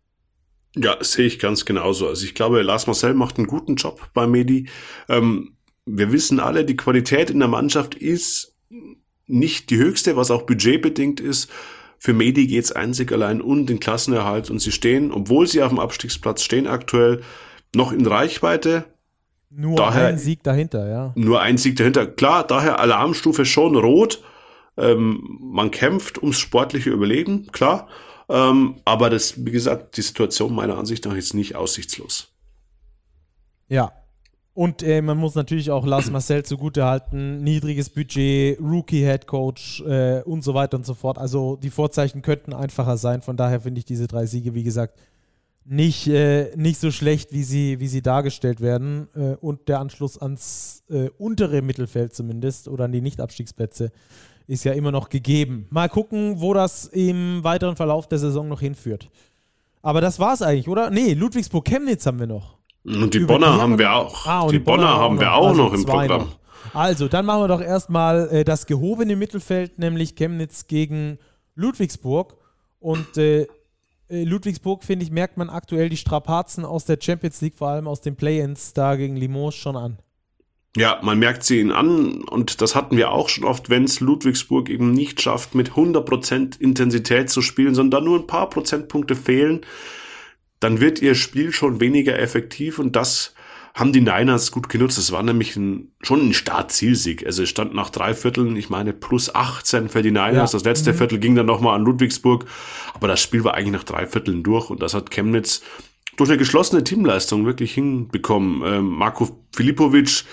Ja, sehe ich ganz genauso. Also ich glaube, Lars Marcel macht einen guten Job bei Medi. Ähm, wir wissen alle, die Qualität in der Mannschaft ist nicht die höchste, was auch budgetbedingt ist. Für Medi geht es einzig allein um den Klassenerhalt und sie stehen, obwohl sie auf dem Abstiegsplatz stehen aktuell, noch in Reichweite. Nur daher, ein Sieg dahinter, ja. Nur ein Sieg dahinter. Klar, daher Alarmstufe schon rot. Ähm, man kämpft ums sportliche Überleben, klar. Ähm, aber das, wie gesagt, die Situation meiner Ansicht nach ist nicht aussichtslos. Ja, und äh, man muss natürlich auch Lars Marcel zugutehalten, niedriges Budget, Rookie-Headcoach äh, und so weiter und so fort. Also die Vorzeichen könnten einfacher sein. Von daher finde ich diese drei Siege, wie gesagt, nicht, äh, nicht so schlecht, wie sie, wie sie dargestellt werden. Äh, und der Anschluss ans äh, untere Mittelfeld zumindest oder an die Nicht-Abstiegsplätze ist ja immer noch gegeben. Mal gucken, wo das im weiteren Verlauf der Saison noch hinführt. Aber das war es eigentlich, oder? Nee, Ludwigsburg-Chemnitz haben wir noch. Und die Bonner haben wir auch. Ah, die, die Bonner, Bonner haben wir auch also noch im Programm. Noch. Also, dann machen wir doch erstmal äh, das gehobene Mittelfeld, nämlich Chemnitz gegen Ludwigsburg. Und äh, äh, Ludwigsburg, finde ich, merkt man aktuell die Strapazen aus der Champions League, vor allem aus den Play-Ins da gegen Limoges schon an. Ja, man merkt sie ihnen an und das hatten wir auch schon oft, wenn es Ludwigsburg eben nicht schafft, mit 100% Intensität zu spielen, sondern nur ein paar Prozentpunkte fehlen, dann wird ihr Spiel schon weniger effektiv und das haben die Niners gut genutzt. Es war nämlich ein, schon ein Startzielsieg. Also es stand nach drei Vierteln, ich meine, plus 18 für die Niners. Ja. Das letzte mhm. Viertel ging dann nochmal an Ludwigsburg. Aber das Spiel war eigentlich nach drei Vierteln durch und das hat Chemnitz durch eine geschlossene Teamleistung wirklich hinbekommen. Ähm, Marco Filipovic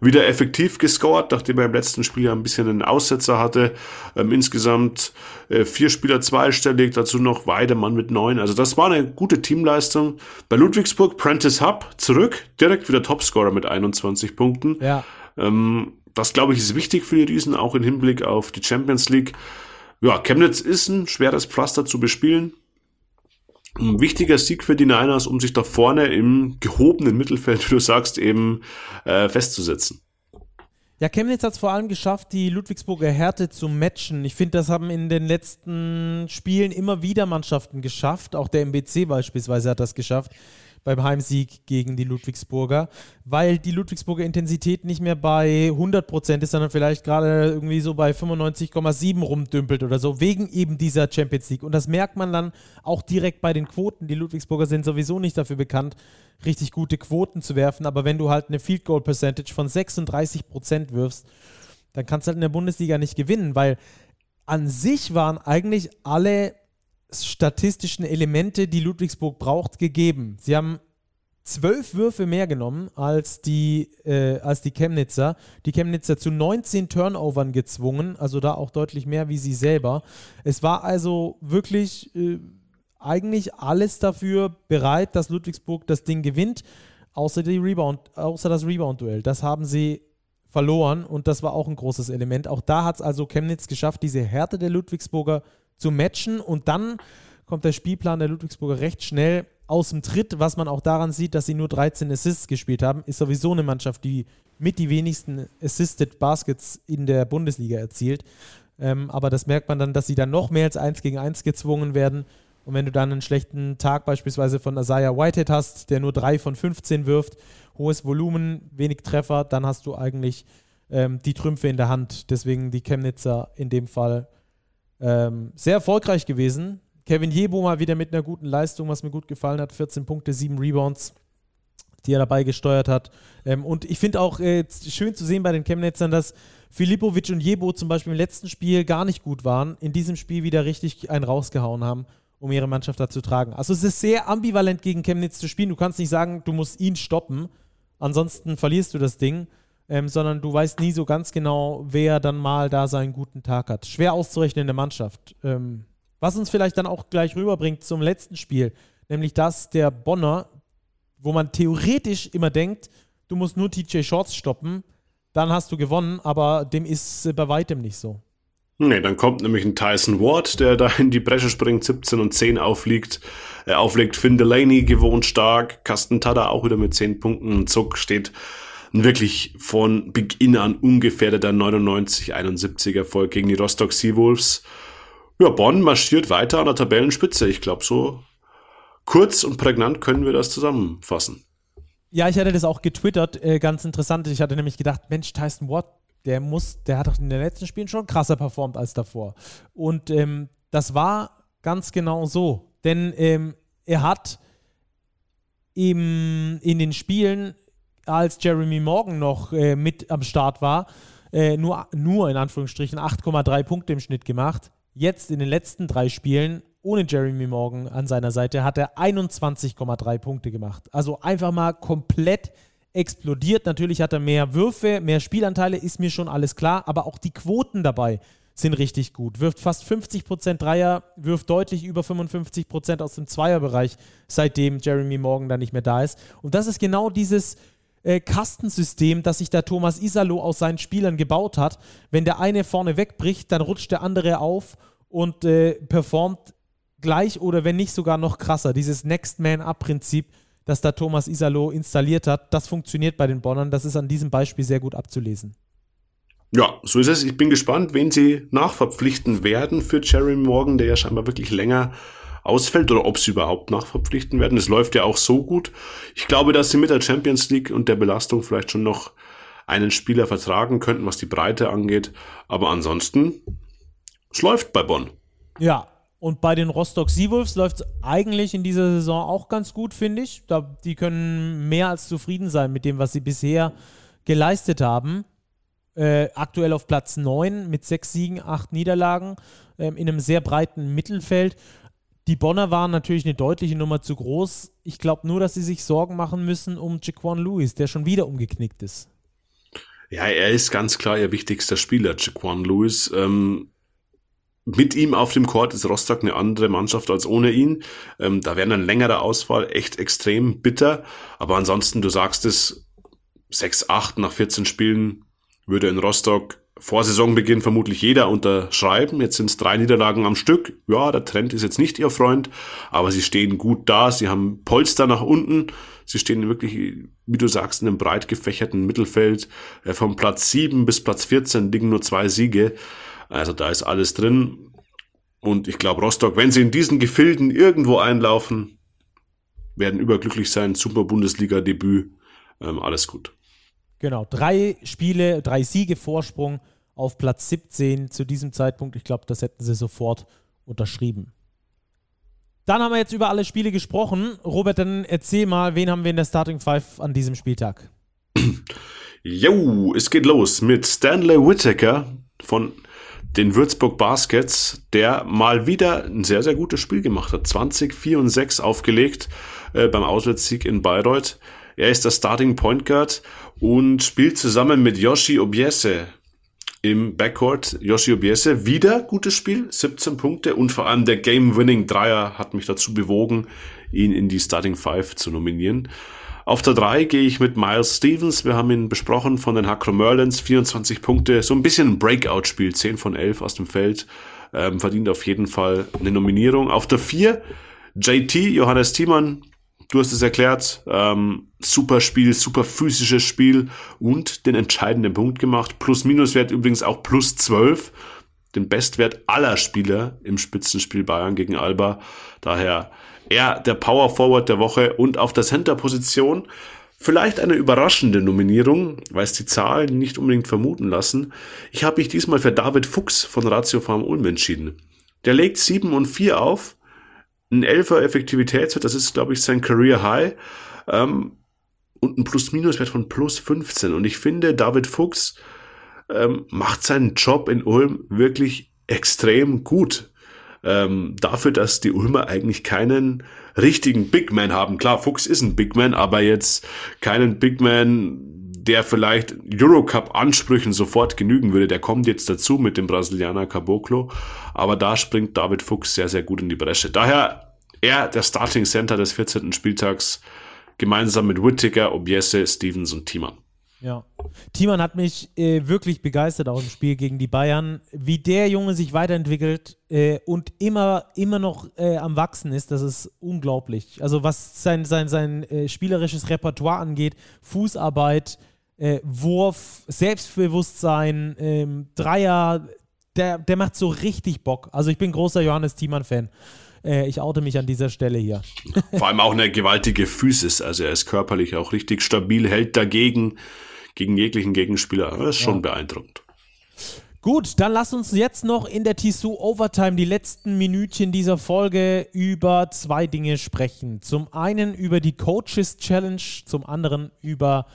wieder effektiv gescored, nachdem er im letzten Spiel ja ein bisschen einen Aussetzer hatte. Ähm, insgesamt äh, vier Spieler zweistellig, dazu noch Weidemann mit neun. Also das war eine gute Teamleistung. Bei Ludwigsburg, Prentice Hub zurück, direkt wieder Topscorer mit 21 Punkten. Ja. Ähm, das, glaube ich, ist wichtig für die Riesen, auch im Hinblick auf die Champions League. Ja, Chemnitz ist ein schweres Pflaster zu bespielen. Ein wichtiger Sieg für die Niners, um sich da vorne im gehobenen Mittelfeld, wie du sagst, eben äh, festzusetzen. Ja, Chemnitz hat es vor allem geschafft, die Ludwigsburger Härte zu matchen. Ich finde, das haben in den letzten Spielen immer wieder Mannschaften geschafft. Auch der MBC beispielsweise hat das geschafft beim Heimsieg gegen die Ludwigsburger, weil die Ludwigsburger Intensität nicht mehr bei 100% ist, sondern vielleicht gerade irgendwie so bei 95,7 rumdümpelt oder so, wegen eben dieser Champions League. Und das merkt man dann auch direkt bei den Quoten. Die Ludwigsburger sind sowieso nicht dafür bekannt, richtig gute Quoten zu werfen, aber wenn du halt eine Field Goal Percentage von 36% wirfst, dann kannst du halt in der Bundesliga nicht gewinnen, weil an sich waren eigentlich alle statistischen Elemente, die Ludwigsburg braucht, gegeben. Sie haben zwölf Würfe mehr genommen als die, äh, als die Chemnitzer. Die Chemnitzer zu 19 Turnovern gezwungen, also da auch deutlich mehr wie sie selber. Es war also wirklich äh, eigentlich alles dafür bereit, dass Ludwigsburg das Ding gewinnt, außer, die Rebound, außer das Rebound-Duell. Das haben sie verloren und das war auch ein großes Element. Auch da hat es also Chemnitz geschafft, diese Härte der Ludwigsburger zu matchen und dann kommt der Spielplan der Ludwigsburger recht schnell aus dem Tritt, was man auch daran sieht, dass sie nur 13 Assists gespielt haben, ist sowieso eine Mannschaft, die mit die wenigsten Assisted Baskets in der Bundesliga erzielt. Ähm, aber das merkt man dann, dass sie dann noch mehr als 1 gegen 1 gezwungen werden. Und wenn du dann einen schlechten Tag beispielsweise von Isaiah Whitehead hast, der nur 3 von 15 wirft, hohes Volumen, wenig Treffer, dann hast du eigentlich ähm, die Trümpfe in der Hand. Deswegen die Chemnitzer in dem Fall ähm, sehr erfolgreich gewesen. Kevin Jebo mal wieder mit einer guten Leistung, was mir gut gefallen hat. 14 Punkte, 7 Rebounds, die er dabei gesteuert hat. Ähm, und ich finde auch äh, schön zu sehen bei den Chemnitzern, dass Filipovic und Jebo zum Beispiel im letzten Spiel gar nicht gut waren, in diesem Spiel wieder richtig einen rausgehauen haben, um ihre Mannschaft da zu tragen. Also es ist sehr ambivalent gegen Chemnitz zu spielen. Du kannst nicht sagen, du musst ihn stoppen, ansonsten verlierst du das Ding ähm, sondern du weißt nie so ganz genau, wer dann mal da seinen guten Tag hat. Schwer auszurechnen in der Mannschaft. Ähm, was uns vielleicht dann auch gleich rüberbringt zum letzten Spiel, nämlich das der Bonner, wo man theoretisch immer denkt, du musst nur TJ Shorts stoppen, dann hast du gewonnen, aber dem ist äh, bei weitem nicht so. Nee, dann kommt nämlich ein Tyson Ward, der da in die Bresche springt, 17 und 10 aufliegt. Er auflegt Finn Delaney gewohnt stark, Carsten Tada auch wieder mit 10 Punkten. Zuck steht wirklich von Beginn an ungefährdeter 99-71 Erfolg gegen die Rostock Seawolves. Ja, Bonn marschiert weiter an der Tabellenspitze. Ich glaube, so kurz und prägnant können wir das zusammenfassen. Ja, ich hatte das auch getwittert, äh, ganz interessant. Ich hatte nämlich gedacht, Mensch, Tyson Watt, der muss, der hat doch in den letzten Spielen schon krasser performt als davor. Und ähm, das war ganz genau so. Denn ähm, er hat im, in den Spielen als Jeremy Morgan noch äh, mit am Start war, äh, nur, nur in Anführungsstrichen 8,3 Punkte im Schnitt gemacht. Jetzt in den letzten drei Spielen ohne Jeremy Morgan an seiner Seite hat er 21,3 Punkte gemacht. Also einfach mal komplett explodiert. Natürlich hat er mehr Würfe, mehr Spielanteile, ist mir schon alles klar, aber auch die Quoten dabei sind richtig gut. Wirft fast 50% Dreier, wirft deutlich über 55% aus dem Zweierbereich, seitdem Jeremy Morgan da nicht mehr da ist. Und das ist genau dieses äh, Kastensystem, das sich der Thomas Isalo aus seinen Spielern gebaut hat. Wenn der eine vorne wegbricht, dann rutscht der andere auf und äh, performt gleich oder wenn nicht sogar noch krasser. Dieses Next Man Up-Prinzip, das da Thomas Isalo installiert hat, das funktioniert bei den Bonnern. Das ist an diesem Beispiel sehr gut abzulesen. Ja, so ist es. Ich bin gespannt, wen sie nachverpflichten werden für Jerry Morgan, der ja scheinbar wirklich länger ausfällt oder ob sie überhaupt nachverpflichten werden. Es läuft ja auch so gut. Ich glaube, dass sie mit der Champions League und der Belastung vielleicht schon noch einen Spieler vertragen könnten, was die Breite angeht. Aber ansonsten, es läuft bei Bonn. Ja, und bei den Rostock Seawolves läuft es eigentlich in dieser Saison auch ganz gut, finde ich. Da, die können mehr als zufrieden sein mit dem, was sie bisher geleistet haben äh, aktuell auf Platz 9 mit sechs Siegen, acht Niederlagen ähm, in einem sehr breiten Mittelfeld. Die Bonner waren natürlich eine deutliche Nummer zu groß. Ich glaube nur, dass sie sich Sorgen machen müssen um Jaquan Lewis, der schon wieder umgeknickt ist. Ja, er ist ganz klar ihr wichtigster Spieler, Jaquan Lewis. Ähm, mit ihm auf dem Court ist Rostock eine andere Mannschaft als ohne ihn. Ähm, da wäre ein längerer Ausfall echt extrem bitter. Aber ansonsten, du sagst es, 6-8 nach 14 Spielen würde in Rostock vor Saisonbeginn vermutlich jeder unterschreiben. Jetzt sind es drei Niederlagen am Stück. Ja, der Trend ist jetzt nicht ihr Freund, aber sie stehen gut da. Sie haben Polster nach unten. Sie stehen wirklich, wie du sagst, in einem breit gefächerten Mittelfeld. Äh, vom Platz 7 bis Platz 14 liegen nur zwei Siege. Also da ist alles drin. Und ich glaube, Rostock, wenn sie in diesen Gefilden irgendwo einlaufen, werden überglücklich sein. Super Bundesliga-Debüt. Ähm, alles gut. Genau, drei Spiele, drei Siege Vorsprung auf Platz 17 zu diesem Zeitpunkt. Ich glaube, das hätten sie sofort unterschrieben. Dann haben wir jetzt über alle Spiele gesprochen. Robert, dann erzähl mal, wen haben wir in der Starting Five an diesem Spieltag? Jo, es geht los mit Stanley Whittaker von den Würzburg Baskets, der mal wieder ein sehr, sehr gutes Spiel gemacht hat. 20, 4 und 6 aufgelegt äh, beim Auswärtssieg in Bayreuth. Er ist der Starting Point Guard und spielt zusammen mit Yoshi Obiese im Backcourt. Yoshi Obiese, wieder gutes Spiel, 17 Punkte und vor allem der Game-Winning-Dreier hat mich dazu bewogen, ihn in die Starting Five zu nominieren. Auf der 3 gehe ich mit Miles Stevens. Wir haben ihn besprochen von den Hakro Merlins. 24 Punkte. So ein bisschen ein Breakout-Spiel. 10 von 11 aus dem Feld. Ähm, verdient auf jeden Fall eine Nominierung. Auf der 4 JT, Johannes Thiemann du hast es erklärt, ähm, super Spiel, super physisches Spiel und den entscheidenden Punkt gemacht. Plus-Minus-Wert übrigens auch plus 12, den Bestwert aller Spieler im Spitzenspiel Bayern gegen Alba. Daher er der Power Forward der Woche und auf der Center-Position vielleicht eine überraschende Nominierung, weil es die Zahlen nicht unbedingt vermuten lassen. Ich habe mich diesmal für David Fuchs von Ratio Farm Ulm entschieden. Der legt 7 und 4 auf, ein 11er Effektivitätswert, das ist, glaube ich, sein Career High. Ähm, und ein Plus-Minus-Wert von plus 15. Und ich finde, David Fuchs ähm, macht seinen Job in Ulm wirklich extrem gut. Ähm, dafür, dass die Ulmer eigentlich keinen richtigen Big Man haben. Klar, Fuchs ist ein Big Man, aber jetzt keinen Big Man, der vielleicht Eurocup-Ansprüchen sofort genügen würde. Der kommt jetzt dazu mit dem Brasilianer Caboclo. Aber da springt David Fuchs sehr, sehr gut in die Bresche. Daher er der Starting Center des 14. Spieltags gemeinsam mit Whittaker, Obiese, Stevens und Thiemann. Ja. Thiemann hat mich äh, wirklich begeistert auch im Spiel gegen die Bayern. Wie der Junge sich weiterentwickelt äh, und immer, immer noch äh, am Wachsen ist, das ist unglaublich. Also was sein, sein, sein äh, spielerisches Repertoire angeht, Fußarbeit, äh, Wurf, Selbstbewusstsein, ähm, Dreier, der, der macht so richtig Bock. Also ich bin großer Johannes Thiemann-Fan. Äh, ich oute mich an dieser Stelle hier. Vor allem auch eine gewaltige Physis. Also er ist körperlich auch richtig stabil, hält dagegen gegen jeglichen Gegenspieler. Das ist schon ja. beeindruckend. Gut, dann lass uns jetzt noch in der Tissot Overtime die letzten Minütchen dieser Folge über zwei Dinge sprechen. Zum einen über die Coaches Challenge, zum anderen über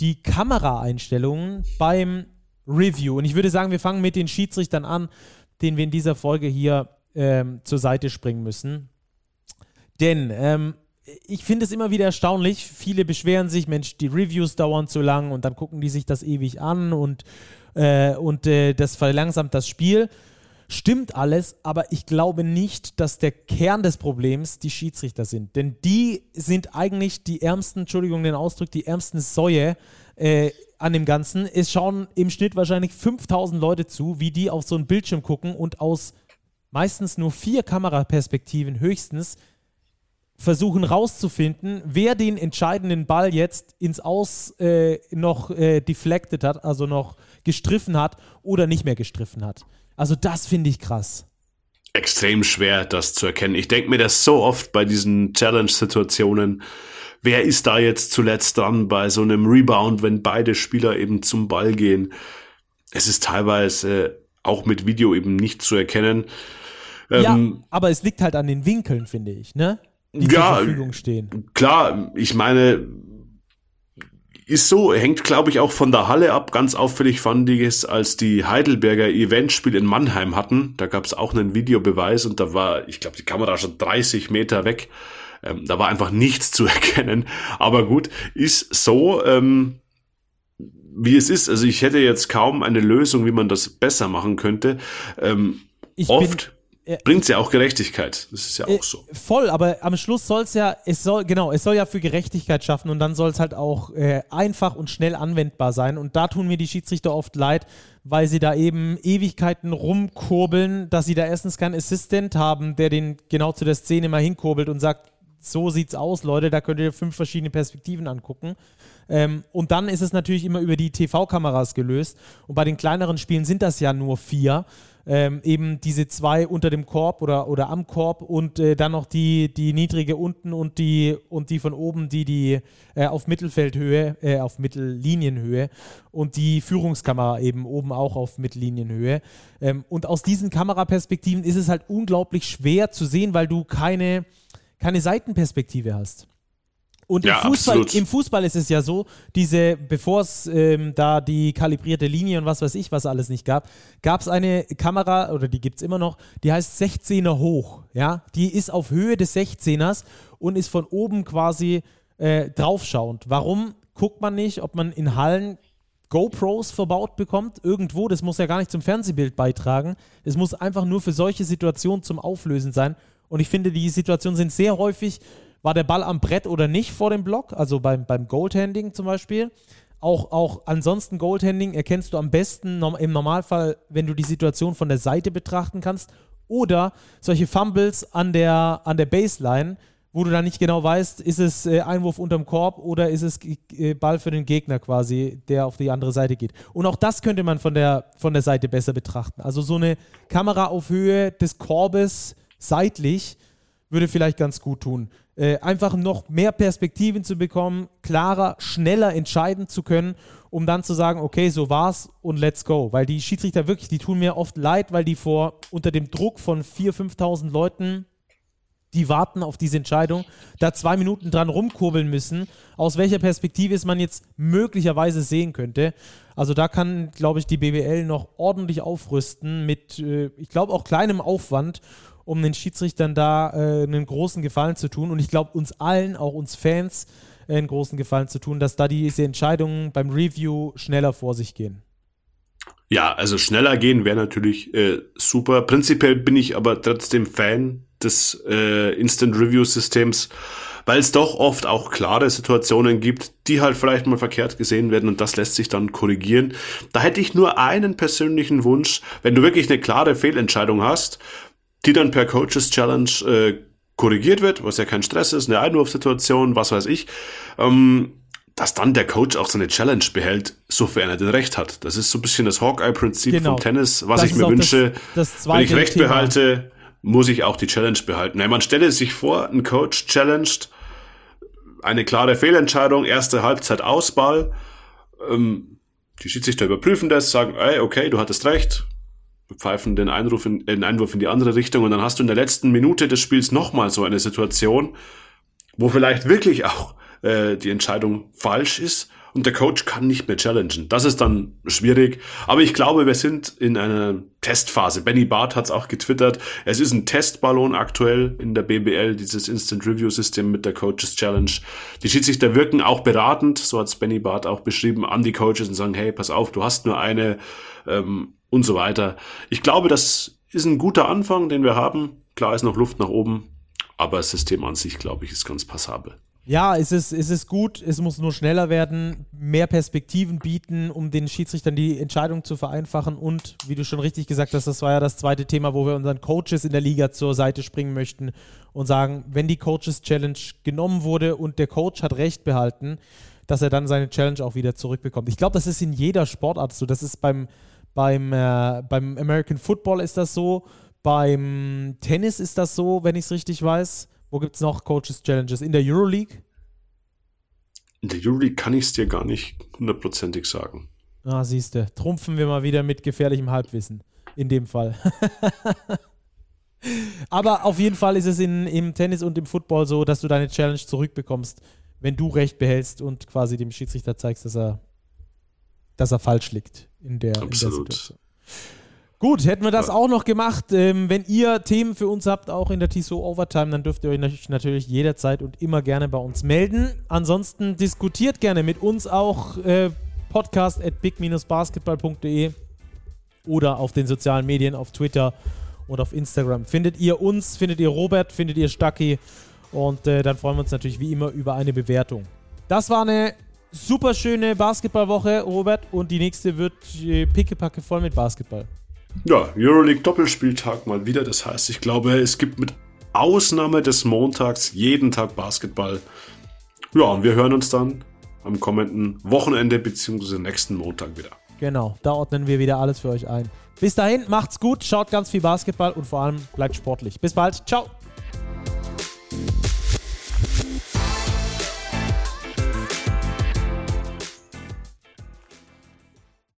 die Kameraeinstellungen beim Review. Und ich würde sagen, wir fangen mit den Schiedsrichtern an, den wir in dieser Folge hier ähm, zur Seite springen müssen. Denn ähm, ich finde es immer wieder erstaunlich. Viele beschweren sich, Mensch, die Reviews dauern zu lang und dann gucken die sich das ewig an und äh, und äh, das verlangsamt das Spiel. Stimmt alles, aber ich glaube nicht, dass der Kern des Problems die Schiedsrichter sind. Denn die sind eigentlich die ärmsten, Entschuldigung den Ausdruck, die ärmsten Säue äh, an dem Ganzen. Es schauen im Schnitt wahrscheinlich 5000 Leute zu, wie die auf so einen Bildschirm gucken und aus meistens nur vier Kameraperspektiven höchstens versuchen rauszufinden, wer den entscheidenden Ball jetzt ins Aus äh, noch äh, deflected hat, also noch gestriffen hat oder nicht mehr gestriffen hat. Also das finde ich krass. Extrem schwer, das zu erkennen. Ich denke mir das so oft bei diesen Challenge-Situationen. Wer ist da jetzt zuletzt dran bei so einem Rebound, wenn beide Spieler eben zum Ball gehen? Es ist teilweise auch mit Video eben nicht zu erkennen. Ja, ähm, aber es liegt halt an den Winkeln, finde ich, ne? Die ja, zur Verfügung stehen. Klar, ich meine, ist so, hängt glaube ich auch von der Halle ab. Ganz auffällig fand ich es, als die Heidelberger Eventspiel in Mannheim hatten. Da gab es auch einen Videobeweis und da war, ich glaube, die Kamera schon 30 Meter weg. Ähm, da war einfach nichts zu erkennen. Aber gut, ist so, ähm, wie es ist. Also ich hätte jetzt kaum eine Lösung, wie man das besser machen könnte. Ähm, oft bringt es ja auch Gerechtigkeit. Das ist ja auch so. Voll, aber am Schluss soll es ja, es soll, genau, es soll ja für Gerechtigkeit schaffen und dann soll es halt auch äh, einfach und schnell anwendbar sein. Und da tun mir die Schiedsrichter oft leid, weil sie da eben Ewigkeiten rumkurbeln, dass sie da erstens keinen Assistent haben, der den genau zu der Szene mal hinkurbelt und sagt, so sieht's aus, Leute, da könnt ihr fünf verschiedene Perspektiven angucken. Ähm, und dann ist es natürlich immer über die TV-Kameras gelöst. Und bei den kleineren Spielen sind das ja nur vier ähm, eben diese zwei unter dem Korb oder, oder am Korb und äh, dann noch die, die niedrige unten und die, und die von oben, die, die äh, auf Mittelfeldhöhe, äh, auf Mittellinienhöhe und die Führungskamera eben oben auch auf Mittellinienhöhe. Ähm, und aus diesen Kameraperspektiven ist es halt unglaublich schwer zu sehen, weil du keine, keine Seitenperspektive hast. Und im, ja, Fußball, im, Fußball, ist es ja so, diese, bevor es ähm, da die kalibrierte Linie und was weiß ich, was alles nicht gab, gab es eine Kamera, oder die gibt es immer noch, die heißt 16er hoch. Ja? Die ist auf Höhe des 16ers und ist von oben quasi äh, draufschauend. Warum guckt man nicht, ob man in Hallen GoPros verbaut bekommt, irgendwo, das muss ja gar nicht zum Fernsehbild beitragen. Es muss einfach nur für solche Situationen zum Auflösen sein. Und ich finde, die Situationen sind sehr häufig war der Ball am Brett oder nicht vor dem Block, also beim, beim Goaltending zum Beispiel. Auch, auch ansonsten Goaltending erkennst du am besten im Normalfall, wenn du die Situation von der Seite betrachten kannst. Oder solche Fumbles an der, an der Baseline, wo du dann nicht genau weißt, ist es äh, Einwurf unterm Korb oder ist es äh, Ball für den Gegner quasi, der auf die andere Seite geht. Und auch das könnte man von der, von der Seite besser betrachten. Also so eine Kamera auf Höhe des Korbes seitlich würde vielleicht ganz gut tun. Äh, einfach noch mehr Perspektiven zu bekommen, klarer, schneller entscheiden zu können, um dann zu sagen, okay, so war's und let's go. Weil die Schiedsrichter wirklich, die tun mir oft leid, weil die vor unter dem Druck von 4.000, 5.000 Leuten die warten auf diese Entscheidung, da zwei Minuten dran rumkurbeln müssen, aus welcher Perspektive es man jetzt möglicherweise sehen könnte. Also da kann, glaube ich, die BBL noch ordentlich aufrüsten mit, äh, ich glaube, auch kleinem Aufwand um den Schiedsrichtern da äh, einen großen Gefallen zu tun. Und ich glaube, uns allen, auch uns Fans, äh, einen großen Gefallen zu tun, dass da diese Entscheidungen beim Review schneller vor sich gehen. Ja, also schneller gehen wäre natürlich äh, super. Prinzipiell bin ich aber trotzdem Fan des äh, Instant Review Systems, weil es doch oft auch klare Situationen gibt, die halt vielleicht mal verkehrt gesehen werden und das lässt sich dann korrigieren. Da hätte ich nur einen persönlichen Wunsch, wenn du wirklich eine klare Fehlentscheidung hast, die dann per Coaches Challenge äh, korrigiert wird, was ja kein Stress ist, eine Einwurfsituation, was weiß ich, ähm, dass dann der Coach auch seine Challenge behält, sofern er den Recht hat. Das ist so ein bisschen das Hawkeye-Prinzip genau. vom Tennis, was das ich mir wünsche. Das, das wenn ich Recht Thema. behalte, muss ich auch die Challenge behalten. Ja, man stelle sich vor, ein Coach challenged eine klare Fehlentscheidung, erste Halbzeit Ausball. Ähm, die Schiedsrichter überprüfen das, sagen, ey, okay, du hattest recht, pfeifen den Einruf in, den Einwurf in die andere Richtung und dann hast du in der letzten Minute des Spiels nochmal so eine Situation, wo vielleicht wirklich auch äh, die Entscheidung falsch ist und der Coach kann nicht mehr challengen. Das ist dann schwierig. Aber ich glaube, wir sind in einer Testphase. Benny Barth hat es auch getwittert. Es ist ein Testballon aktuell in der BBL, dieses Instant Review System mit der Coaches Challenge. Die Schiedsrichter wirken auch beratend, so hat es Benny Barth auch beschrieben, an die Coaches und sagen, hey, pass auf, du hast nur eine ähm, und so weiter. Ich glaube, das ist ein guter Anfang, den wir haben. Klar ist noch Luft nach oben, aber das System an sich, glaube ich, ist ganz passabel. Ja, es ist, es ist gut, es muss nur schneller werden, mehr Perspektiven bieten, um den Schiedsrichtern die Entscheidung zu vereinfachen und, wie du schon richtig gesagt hast, das war ja das zweite Thema, wo wir unseren Coaches in der Liga zur Seite springen möchten und sagen, wenn die Coaches Challenge genommen wurde und der Coach hat Recht behalten, dass er dann seine Challenge auch wieder zurückbekommt. Ich glaube, das ist in jeder Sportart so. Das ist beim, beim, äh, beim American Football ist das so, beim Tennis ist das so, wenn ich es richtig weiß. Wo gibt es noch Coaches Challenges? In der Euroleague? In der Euroleague kann ich es dir gar nicht hundertprozentig sagen. Ah, siehst du. Trumpfen wir mal wieder mit gefährlichem Halbwissen. In dem Fall. Aber auf jeden Fall ist es in, im Tennis und im Football so, dass du deine Challenge zurückbekommst, wenn du Recht behältst und quasi dem Schiedsrichter zeigst, dass er, dass er falsch liegt in der, in der Situation. Gut, hätten wir das auch noch gemacht. Ähm, wenn ihr Themen für uns habt, auch in der TSO Overtime, dann dürft ihr euch natürlich jederzeit und immer gerne bei uns melden. Ansonsten diskutiert gerne mit uns auch äh, podcast at big-basketball.de oder auf den sozialen Medien, auf Twitter und auf Instagram. Findet ihr uns, findet ihr Robert, findet ihr Stucky und äh, dann freuen wir uns natürlich wie immer über eine Bewertung. Das war eine super schöne Basketballwoche, Robert, und die nächste wird äh, pickepacke voll mit Basketball. Ja, Euroleague Doppelspieltag mal wieder. Das heißt, ich glaube, es gibt mit Ausnahme des Montags jeden Tag Basketball. Ja, und wir hören uns dann am kommenden Wochenende bzw. nächsten Montag wieder. Genau, da ordnen wir wieder alles für euch ein. Bis dahin, macht's gut, schaut ganz viel Basketball und vor allem bleibt sportlich. Bis bald, ciao.